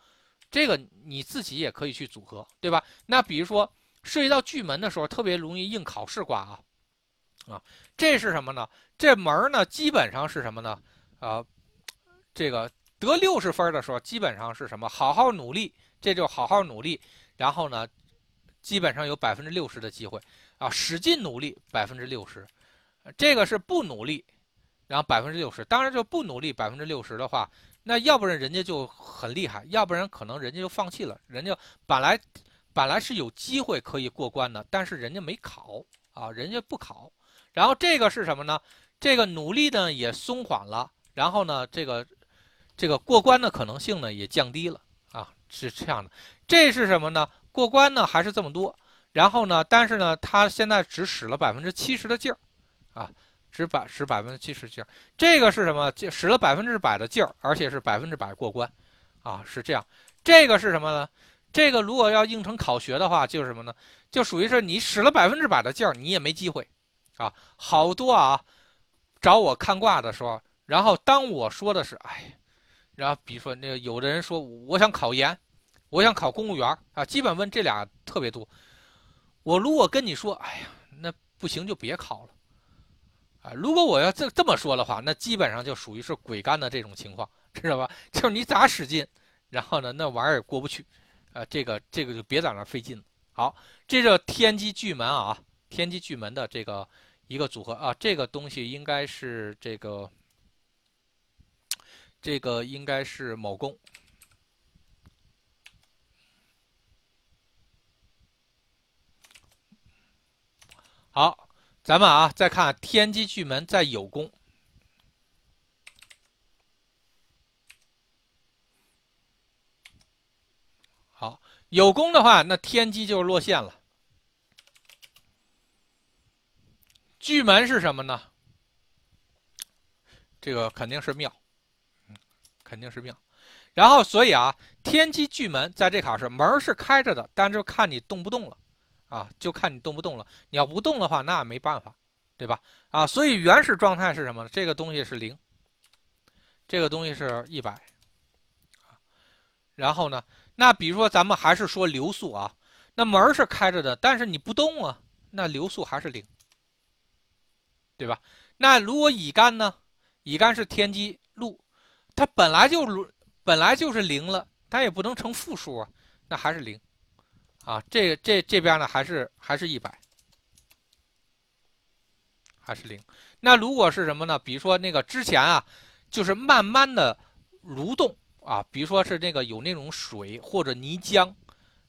Speaker 1: 这个你自己也可以去组合，对吧？那比如说涉及到巨门的时候，特别容易应考试卦啊啊，这是什么呢？这门呢，基本上是什么呢？啊，这个得六十分的时候，基本上是什么？好好努力，这就好好努力，然后呢？基本上有百分之六十的机会啊，使劲努力百分之六十，这个是不努力，然后百分之六十。当然就不努力百分之六十的话，那要不然人家就很厉害，要不然可能人家就放弃了。人家本来本来是有机会可以过关的，但是人家没考啊，人家不考。然后这个是什么呢？这个努力呢也松缓了，然后呢这个这个过关的可能性呢也降低了啊，是这样的。这是什么呢？过关呢还是这么多，然后呢，但是呢，他现在只使了百分之七十的劲儿，啊，只百使百分之七十劲儿，这个是什么？就使了百分之百的劲儿，而且是百分之百过关，啊，是这样。这个是什么呢？这个如果要应成考学的话，就是什么呢？就属于是你使了百分之百的劲儿，你也没机会，啊，好多啊，找我看卦的时候，然后当我说的是，哎，然后比如说那个有的人说我想考研。我想考公务员啊，基本问这俩特别多。我如果跟你说，哎呀，那不行就别考了，啊，如果我要这这么说的话，那基本上就属于是鬼干的这种情况，知道吧？就是你咋使劲，然后呢，那玩意儿也过不去，啊，这个这个就别在那费劲了。好，这是天机巨门啊，天机巨门的这个一个组合啊，这个东西应该是这个，这个应该是某宫。好，咱们啊再看天机巨门在有功。好，有功的话，那天机就落线了。巨门是什么呢？这个肯定是庙，嗯，肯定是庙。然后所以啊，天机巨门在这卡是门是开着的，但是就看你动不动了。啊，就看你动不动了。你要不动的话，那没办法，对吧？啊，所以原始状态是什么呢？这个东西是零，这个东西是一百。然后呢，那比如说咱们还是说流速啊，那门是开着的，但是你不动啊，那流速还是零，对吧？那如果乙干呢？乙干是天机路，它本来就本来就是零了，它也不能成负数啊，那还是零，啊，这这这边呢还是还是一百，还是零。那如果是什么呢？比如说那个之前啊，就是慢慢的蠕动啊，比如说是那个有那种水或者泥浆，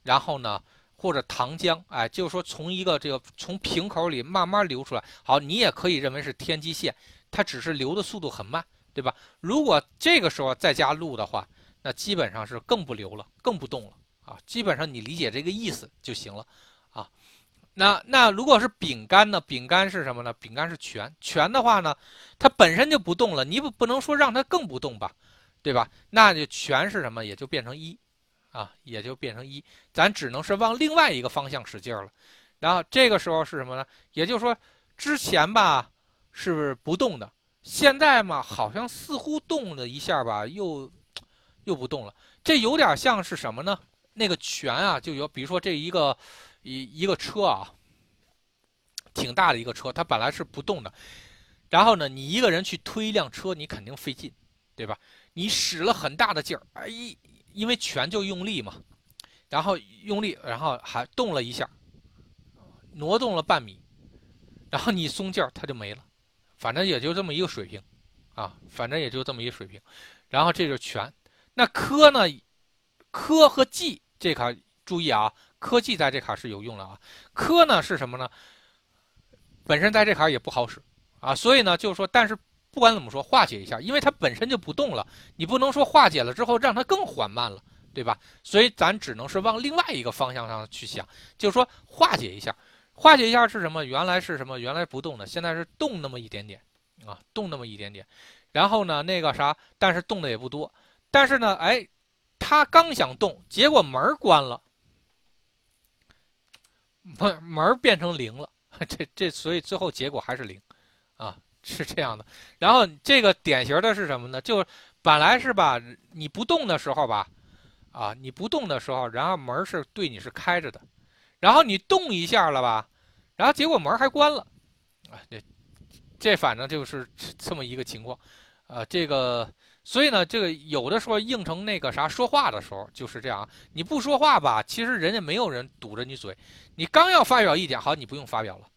Speaker 1: 然后呢或者糖浆，哎，就是说从一个这个从瓶口里慢慢流出来，好，你也可以认为是天机线。它只是流的速度很慢，对吧？如果这个时候再加路的话，那基本上是更不流了，更不动了啊！基本上你理解这个意思就行了啊。那那如果是饼干呢？饼干是什么呢？饼干是全全的话呢，它本身就不动了，你不不能说让它更不动吧，对吧？那就全是什么？也就变成一啊，也就变成一，咱只能是往另外一个方向使劲了。然后这个时候是什么呢？也就是说之前吧。是不是不动的？现在嘛，好像似乎动了一下吧，又又不动了。这有点像是什么呢？那个拳啊，就有，比如说这一个一一个车啊，挺大的一个车，它本来是不动的。然后呢，你一个人去推一辆车，你肯定费劲，对吧？你使了很大的劲儿，哎，因为拳就用力嘛，然后用力，然后还动了一下，挪动了半米，然后你松劲儿，它就没了。反正也就这么一个水平，啊，反正也就这么一个水平，然后这就是拳。那科呢？科和技这卡注意啊，科技在这卡是有用的啊。科呢是什么呢？本身在这卡也不好使啊，所以呢就是说，但是不管怎么说，化解一下，因为它本身就不动了，你不能说化解了之后让它更缓慢了，对吧？所以咱只能是往另外一个方向上去想，就是说化解一下。化解一下是什么？原来是什么？原来不动的，现在是动那么一点点，啊，动那么一点点。然后呢，那个啥，但是动的也不多。但是呢，哎，他刚想动，结果门关了，门门变成零了。这这，所以最后结果还是零，啊，是这样的。然后这个典型的是什么呢？就本来是吧，你不动的时候吧，啊，你不动的时候，然后门是对你是开着的。然后你动一下了吧，然后结果门还关了，啊，这这反正就是这么一个情况，啊，这个所以呢，这个有的时候应成那个啥说话的时候就是这样，你不说话吧，其实人家没有人堵着你嘴，你刚要发表意见，好，你不用发表了，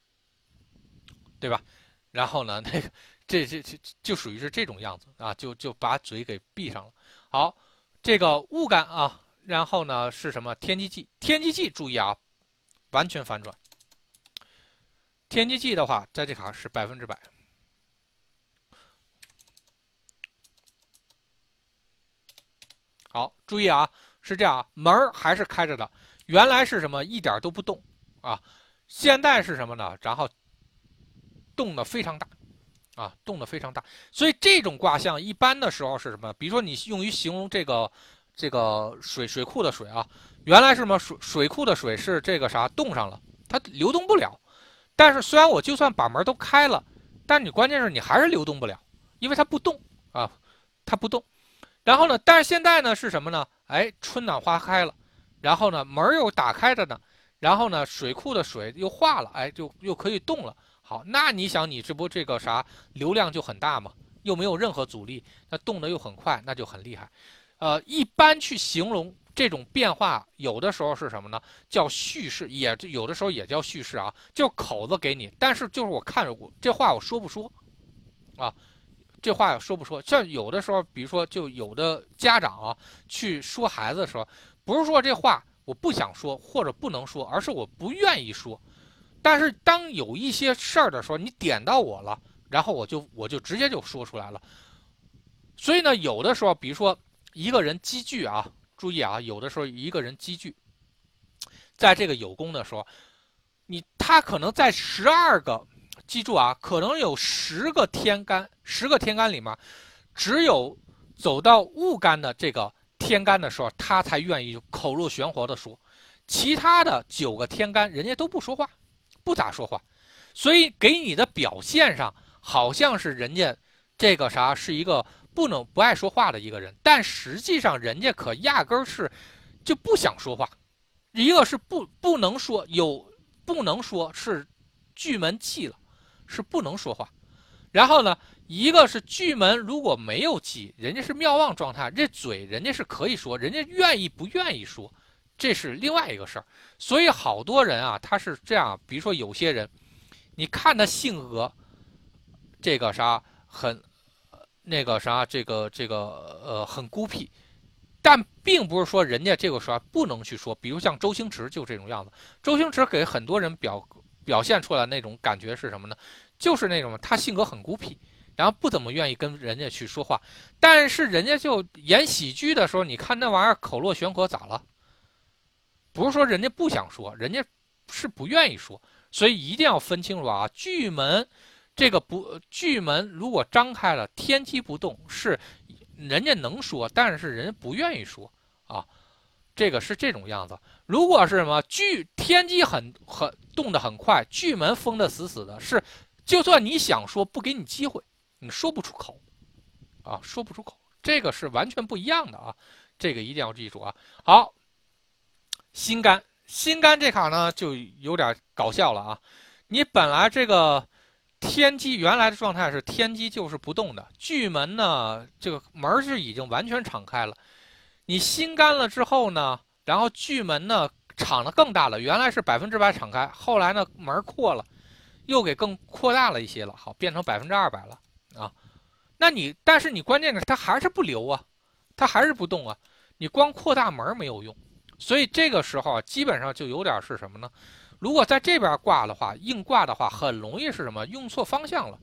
Speaker 1: 对吧？然后呢，那个这这这就属于是这种样子啊，就就把嘴给闭上了。好，这个物感啊，然后呢是什么？天机记，天机记，注意啊。完全反转，天机记的话，在这卡是百分之百。好，注意啊，是这样，门还是开着的。原来是什么，一点都不动啊，现在是什么呢？然后动的非常大，啊，动的非常大。所以这种卦象一般的时候是什么？比如说你用于形容这个。这个水水库的水啊，原来是什么水水库的水是这个啥冻上了，它流动不了。但是虽然我就算把门都开了，但你关键是你还是流动不了，因为它不动啊，它不动。然后呢，但是现在呢是什么呢？哎，春暖花开了，然后呢门又打开着呢，然后呢水库的水又化了，哎，就又可以动了。好，那你想你这不这个啥流量就很大嘛，又没有任何阻力，那动的又很快，那就很厉害。呃，一般去形容这种变化，有的时候是什么呢？叫叙事，也有的时候也叫叙事啊，就口子给你。但是就是我看着我这话我说不说，啊，这话说不说？像有的时候，比如说，就有的家长啊去说孩子的时候，不是说这话我不想说或者不能说，而是我不愿意说。但是当有一些事儿的时候，你点到我了，然后我就我就直接就说出来了。所以呢，有的时候，比如说。一个人积聚啊，注意啊，有的时候一个人积聚，在这个有功的时候，你他可能在十二个记住啊，可能有十个天干，十个天干里面，只有走到戊干的这个天干的时候，他才愿意口若悬河的说，其他的九个天干人家都不说话，不咋说话，所以给你的表现上好像是人家这个啥是一个不能不爱说话的一个人，但实际上人家可压根儿是就不想说话，一个是不不能说有不能说是。巨门忌了，是不能说话。然后呢，一个是巨门如果没有忌，人家是妙望状态，这嘴人家是可以说，人家愿意不愿意说，这是另外一个事儿。所以好多人啊，他是这样，比如说有些人，你看他性格，这个啥很，那个啥，这个这个呃很孤僻，但并不是说人家这个时候不能去说。比如像周星驰就这种样子，周星驰给很多人表。表现出来那种感觉是什么呢？就是那种他性格很孤僻，然后不怎么愿意跟人家去说话。但是人家就演喜剧的时候，你看那玩意儿口若悬河，咋了？不是说人家不想说，人家是不愿意说。所以一定要分清楚啊！巨门这个不巨门如果张开了，天机不动，是人家能说，但是人家不愿意说啊。这个是这种样子。如果是什么巨天机很很动得很快，巨门封得死死的，是就算你想说，不给你机会，你说不出口，啊，说不出口。这个是完全不一样的啊，这个一定要记住啊。好，心肝心肝这卡呢就有点搞笑了啊。你本来这个天机原来的状态是天机就是不动的，巨门呢这个门是已经完全敞开了。你心干了之后呢，然后巨门呢敞的更大了，原来是百分之百敞开，后来呢门扩了，又给更扩大了一些了，好变成百分之二百了啊。那你但是你关键是它还是不流啊，它还是不动啊，你光扩大门没有用，所以这个时候基本上就有点是什么呢？如果在这边挂的话，硬挂的话，很容易是什么？用错方向了。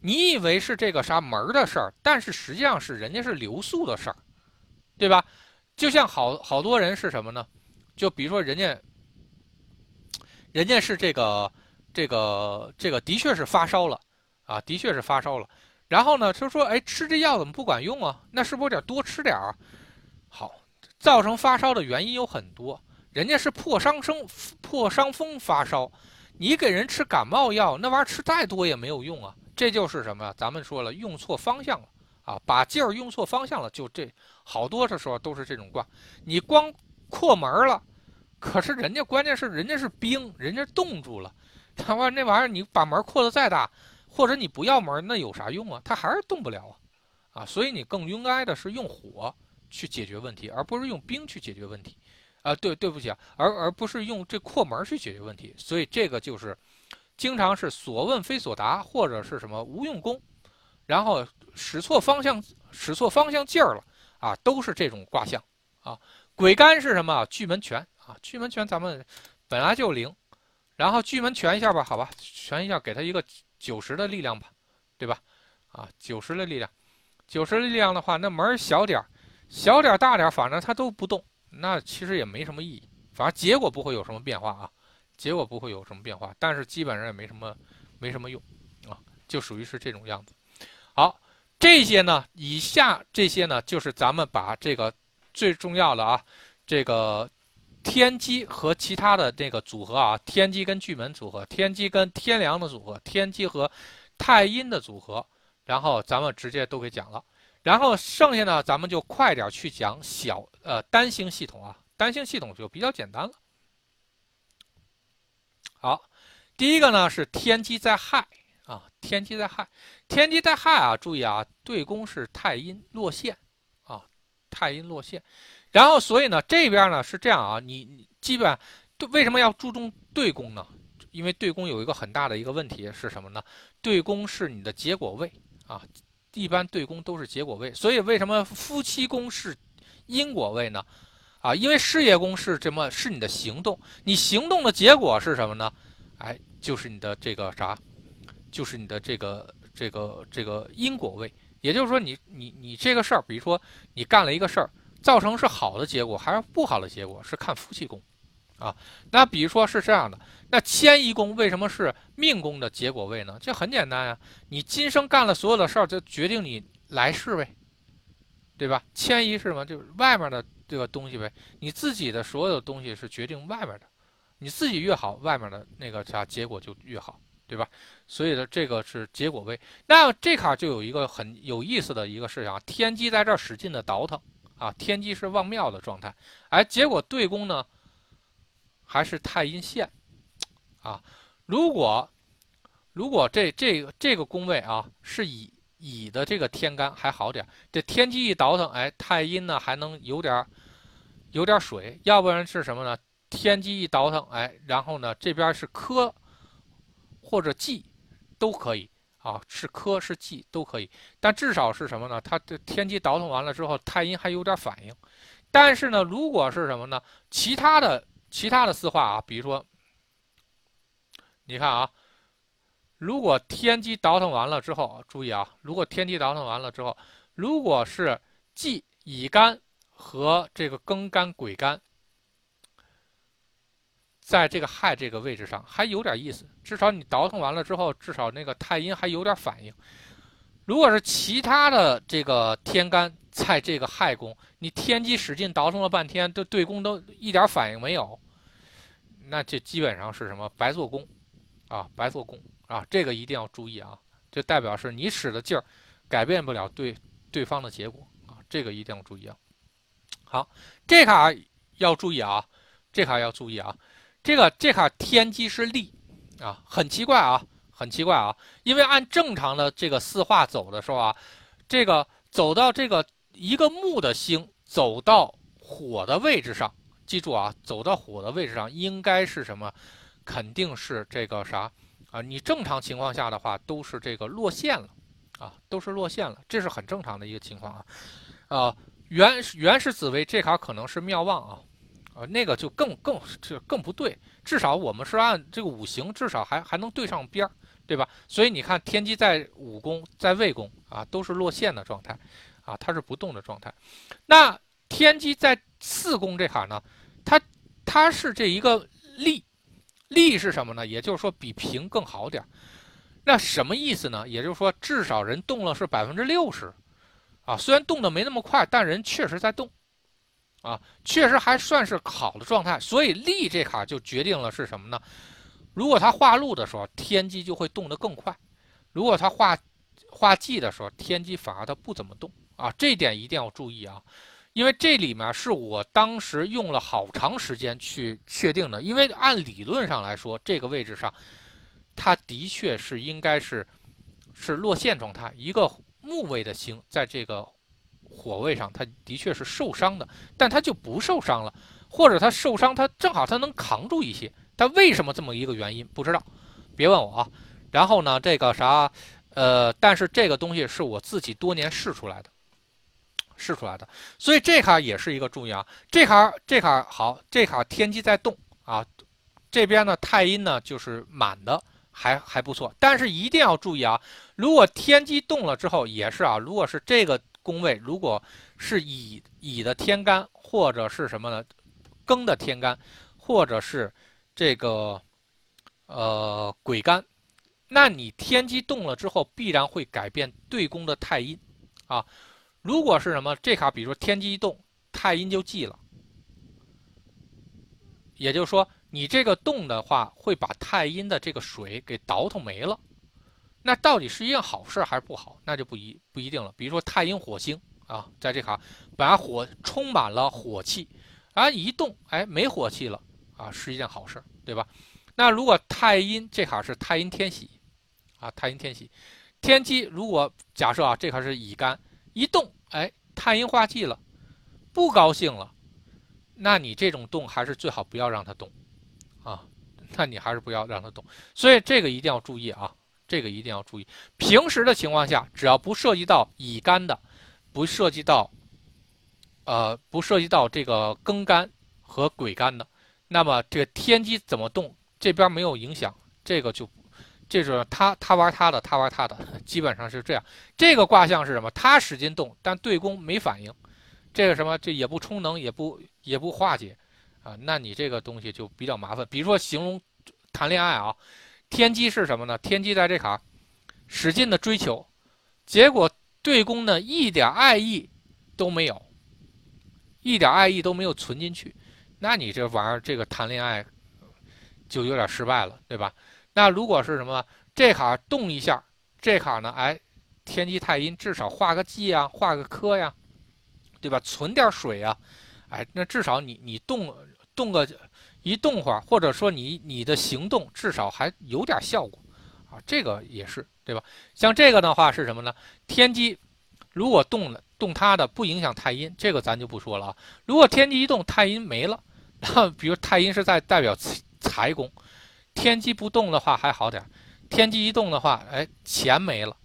Speaker 1: 你以为是这个啥门的事儿，但是实际上是人家是流速的事儿。对吧？就像好好多人是什么呢？就比如说人家，人家是这个这个这个的确是发烧了啊，的确是发烧了。然后呢，他说：“哎，吃这药怎么不管用啊？那是不是得多吃点儿？”好，造成发烧的原因有很多。人家是破伤风破伤风发烧，你给人吃感冒药，那玩意儿吃再多也没有用啊。这就是什么？咱们说了，用错方向了。啊，把劲儿用错方向了，就这好多的时候都是这种卦。你光扩门了，可是人家关键是人家是冰，人家冻住了。他说那玩意儿你把门扩得再大，或者你不要门，那有啥用啊？它还是动不了啊！啊，所以你更应该的是用火去解决问题，而不是用冰去解决问题。啊，对，对不起啊，而而不是用这扩门去解决问题。所以这个就是经常是所问非所答，或者是什么无用功。然后使错方向，使错方向劲儿了啊，都是这种卦象啊。鬼干是什么？巨门拳啊，巨门拳咱们本来就灵，然后巨门拳一下吧，好吧，拳一下给他一个九十的力量吧，对吧？啊，九十的力量，九十力量的话，那门小点儿，小点儿大点儿，反正它都不动，那其实也没什么意义，反正结果不会有什么变化啊，结果不会有什么变化，但是基本上也没什么，没什么用啊，就属于是这种样子。好，这些呢，以下这些呢，就是咱们把这个最重要的啊，这个天机和其他的这个组合啊，天机跟巨门组合，天机跟天梁的组合，天机和太阴的组合，然后咱们直接都给讲了，然后剩下呢，咱们就快点去讲小呃单星系统啊，单星系统就比较简单了。好，第一个呢是天机在亥。啊，天机在亥，天机在亥啊！注意啊，对宫是太阴落陷，太阴落陷。然后，所以呢，这边呢是这样啊，你基本对为什么要注重对宫呢？因为对宫有一个很大的一个问题是什么呢？对宫是你的结果位啊，一般对宫都是结果位。所以为什么夫妻宫是因果位呢？啊，因为事业宫是什么？是你的行动，你行动的结果是什么呢？哎，就是你的这个啥？就是你的这个这个这个因果位，也就是说，你你你这个事儿，比如说你干了一个事儿，造成是好的结果还是不好的结果，是看夫妻宫，啊。那比如说是这样的，那迁移宫为什么是命宫的结果位呢？这很简单呀，你今生干了所有的事儿，就决定你来世呗，对吧？迁移是什么？就是外面的这个东西呗。你自己的所有东西是决定外面的，你自己越好，外面的那个啥结果就越好，对吧？所以呢，这个是结果位。那这卡就有一个很有意思的一个事情啊，天机在这使劲的倒腾啊，天机是旺庙的状态，哎，结果对宫呢还是太阴线啊。如果如果这这个这个宫位啊是以乙的这个天干还好点，这天机一倒腾，哎，太阴呢还能有点有点水，要不然是什么呢？天机一倒腾，哎，然后呢这边是科或者忌。都可以啊，是科是忌都可以，但至少是什么呢？它的天机倒腾完了之后，太阴还有点反应。但是呢，如果是什么呢？其他的其他的四化啊，比如说，你看啊，如果天机倒腾完了之后，注意啊，如果天机倒腾完了之后，如果是忌乙干和这个庚干癸干。在这个亥这个位置上还有点意思，至少你倒腾完了之后，至少那个太阴还有点反应。如果是其他的这个天干在这个亥宫，你天机使劲倒腾了半天，都对宫都一点反应没有，那这基本上是什么白做工啊？白做工啊！这个一定要注意啊！就代表是你使的劲儿改变不了对对方的结果啊！这个一定要注意啊！好，这卡要注意啊！这卡要注意啊！这个这卡天机是利，啊，很奇怪啊，很奇怪啊，因为按正常的这个四化走的时候啊，这个走到这个一个木的星走到火的位置上，记住啊，走到火的位置上应该是什么？肯定是这个啥啊？你正常情况下的话都是这个落线了，啊，都是落线了，这是很正常的一个情况啊，啊，原原始紫薇这卡可能是妙望啊。啊，那个就更更这更不对，至少我们是按这个五行，至少还还能对上边儿，对吧？所以你看天机在五宫，在未宫啊，都是落线的状态，啊，它是不动的状态。那天机在四宫这卡呢，它它是这一个利，利是什么呢？也就是说比平更好点儿。那什么意思呢？也就是说至少人动了是百分之六十，啊，虽然动的没那么快，但人确实在动。啊，确实还算是好的状态，所以利这卡就决定了是什么呢？如果它化禄的时候，天机就会动得更快；如果它化化忌的时候，天机反而它不怎么动啊。这点一定要注意啊，因为这里面是我当时用了好长时间去确定的。因为按理论上来说，这个位置上，它的确是应该是是落线状态，一个木位的星在这个。火位上，他的确是受伤的，但他就不受伤了，或者他受伤，他正好他能扛住一些。他为什么这么一个原因不知道，别问我啊。然后呢，这个啥，呃，但是这个东西是我自己多年试出来的，试出来的。所以这卡也是一个注意啊。这卡这卡好，这卡天机在动啊。这边呢，太阴呢就是满的，还还不错。但是一定要注意啊，如果天机动了之后，也是啊，如果是这个。宫位如果是乙乙的天干，或者是什么呢？庚的天干，或者是这个呃癸干，那你天机动了之后，必然会改变对宫的太阴啊。如果是什么这卡，比如说天机一动，太阴就忌了，也就是说你这个动的话，会把太阴的这个水给倒腾没了。那到底是一件好事还是不好？那就不一不一定了。比如说太阴火星啊，在这卡把火充满了火气，啊一动哎没火气了啊，是一件好事，对吧？那如果太阴这卡是太阴天喜，啊太阴天喜，天机如果假设啊这卡是乙干一动哎太阴化忌了，不高兴了，那你这种动还是最好不要让它动，啊，那你还是不要让它动。所以这个一定要注意啊。这个一定要注意。平时的情况下，只要不涉及到乙肝的，不涉及到，呃，不涉及到这个庚干和癸干的，那么这个天机怎么动，这边没有影响，这个就，这是他他玩他的，他玩他的，基本上是这样。这个卦象是什么？他使劲动，但对宫没反应，这个什么，这也不充能，也不也不化解，啊，那你这个东西就比较麻烦。比如说形容谈恋爱啊，天机是什么呢？天机在这卡使劲的追求，结果对宫呢一点爱意都没有，一点爱意都没有存进去，那你这玩意儿这个谈恋爱就有点失败了，对吧？那如果是什么这卡动一下，这卡呢，哎，天机太阴至少画个忌啊，画个科呀，对吧？存点水啊，哎，那至少你你动动个一动会儿，或者说你你的行动至少还有点效果啊，这个也是对吧？像这个的话是什么呢？天机如果动了动它的不影响太阴，这个咱就不说了啊。如果天机一动，太阴没了，然后比如太阴是在代表财宫，天机不动的话还好点，天机一动的话，哎，钱没了。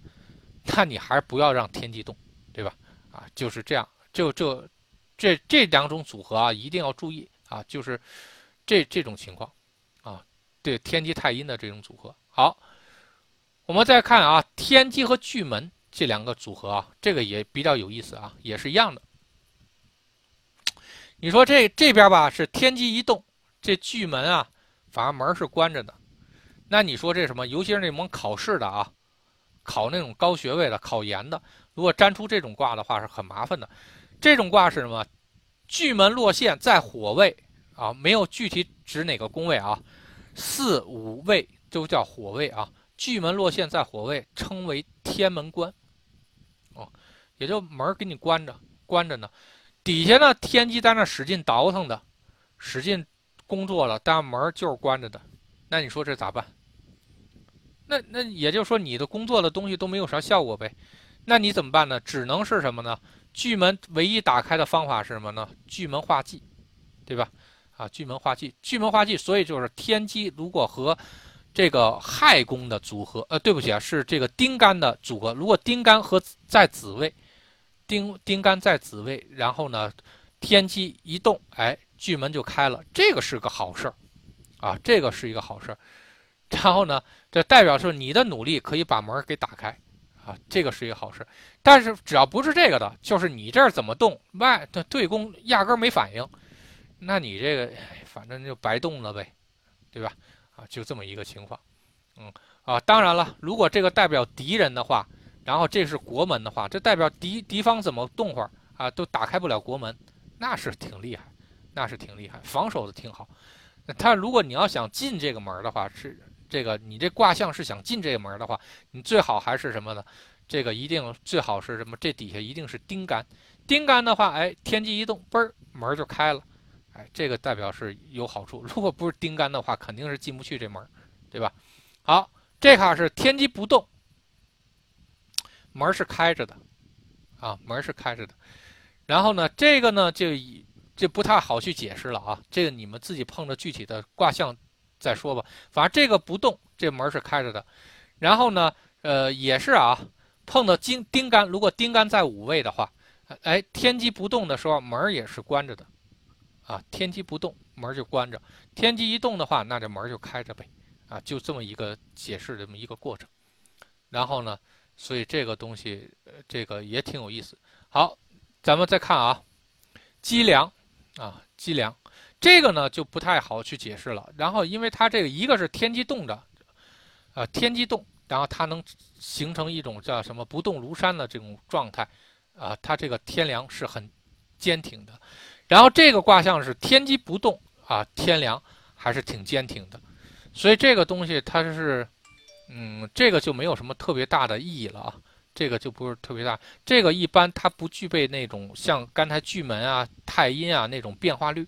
Speaker 1: 那你还是不要让天机动，对吧？啊，就是这样，就这，这这两种组合啊，一定要注意啊，就是这这种情况啊，对天机太阴的这种组合。好，我们再看啊，天机和巨门这两个组合啊，这个也比较有意思啊，也是一样的。你说这这边吧是天机一动，这巨门啊，反而门是关着的。那你说这什么？尤其是那门考试的啊。考那种高学位的、考研的，如果粘出这种卦的话，是很麻烦的。这种卦是什么？巨门落陷在火位啊，没有具体指哪个宫位啊，四五位都叫火位啊。巨门落陷在火位，称为天门关。哦，也就门给你关着，关着呢。底下呢，天机在那使劲倒腾的，使劲工作了，但门就是关着的。那你说这咋办？那那也就是说，你的工作的东西都没有啥效果呗？那你怎么办呢？只能是什么呢？巨门唯一打开的方法是什么呢？巨门化忌，对吧？啊，巨门化忌，巨门化忌，所以就是天机如果和这个亥宫的组合，呃，对不起啊，是这个丁干的组合。如果丁干和在子位，丁丁干在子位，然后呢，天机一动，哎，巨门就开了，这个是个好事儿，啊，这个是一个好事儿。然后呢，这代表是你的努力可以把门给打开，啊，这个是一个好事。但是只要不是这个的，就是你这儿怎么动，外的对宫压根没反应，那你这个反正就白动了呗，对吧？啊，就这么一个情况。嗯，啊，当然了，如果这个代表敌人的话，然后这是国门的话，这代表敌敌方怎么动会儿啊，都打开不了国门，那是挺厉害，那是挺厉害，防守的挺好。他如果你要想进这个门的话，是。这个你这卦象是想进这个门的话，你最好还是什么呢？这个一定最好是什么？这底下一定是丁干，丁干的话，哎，天机一动，嘣儿门就开了，哎，这个代表是有好处。如果不是丁干的话，肯定是进不去这门，对吧？好，这卡是天机不动，门是开着的，啊，门是开着的。然后呢，这个呢就就不太好去解释了啊，这个你们自己碰着具体的卦象。再说吧，反正这个不动，这门是开着的。然后呢，呃，也是啊，碰到金丁干，如果丁干在五位的话，哎，天机不动的时候，门也是关着的，啊，天机不动，门就关着；天机一动的话，那这门就开着呗，啊，就这么一个解释这么一个过程。然后呢，所以这个东西，这个也挺有意思。好，咱们再看啊，积粮，啊，积粮。这个呢就不太好去解释了。然后，因为它这个一个是天机动着，呃，天机动，然后它能形成一种叫什么不动如山的这种状态，啊，它这个天梁是很坚挺的。然后这个卦象是天机不动啊，天梁还是挺坚挺的。所以这个东西它是，嗯，这个就没有什么特别大的意义了啊，这个就不是特别大。这个一般它不具备那种像刚才巨门啊、太阴啊那种变化率。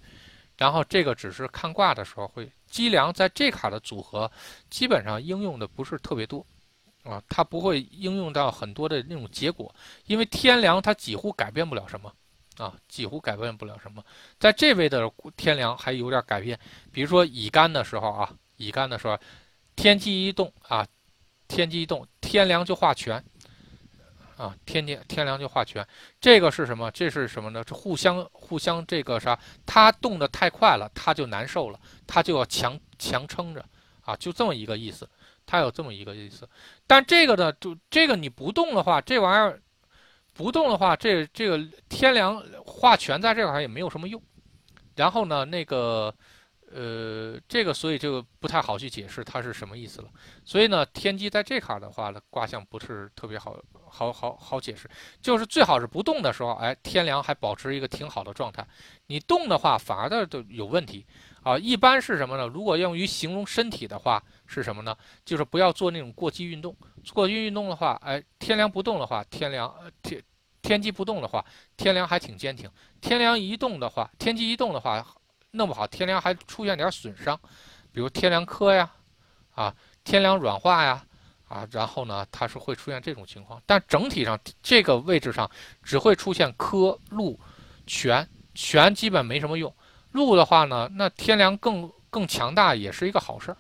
Speaker 1: 然后这个只是看卦的时候会积粮，在这卡的组合基本上应用的不是特别多，啊，它不会应用到很多的那种结果，因为天梁它几乎改变不了什么，啊，几乎改变不了什么。在这位的天凉还有点改变，比如说乙干的时候啊，乙干的时候，天机一动啊，天机一动，天凉就化权。啊，天天天凉就化权，这个是什么？这是什么呢？这互相互相这个啥？他动得太快了，他就难受了，他就要强强撑着啊，就这么一个意思。他有这么一个意思，但这个呢，就这个你不动的话，这玩意儿不动的话，这这个天凉化全在这块也没有什么用，然后呢，那个。呃，这个所以就不太好去解释它是什么意思了。所以呢，天机在这卡的话呢，卦象不是特别好，好好好解释。就是最好是不动的时候，哎，天梁还保持一个挺好的状态。你动的话，反而的都有问题啊。一般是什么呢？如果用于形容身体的话，是什么呢？就是不要做那种过激运动。过激运动的话，哎，天梁不动的话，天梁天天机不动的话，天梁还挺坚挺。天梁一动的话，天机一动的话。弄不好天梁还出现点损伤，比如天梁磕呀，啊，天梁软化呀，啊，然后呢，它是会出现这种情况。但整体上这个位置上只会出现磕、路、全，全基本没什么用。路的话呢，那天梁更更强大也是一个好事儿，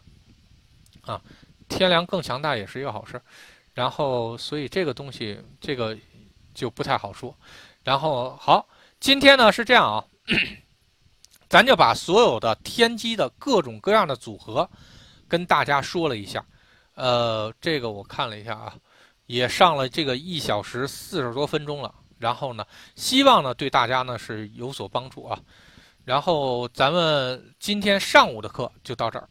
Speaker 1: 啊，天梁更强大也是一个好事儿。然后，所以这个东西这个就不太好说。然后好，今天呢是这样啊。咱就把所有的天机的各种各样的组合，跟大家说了一下。呃，这个我看了一下啊，也上了这个一小时四十多分钟了。然后呢，希望呢对大家呢是有所帮助啊。然后咱们今天上午的课就到这儿。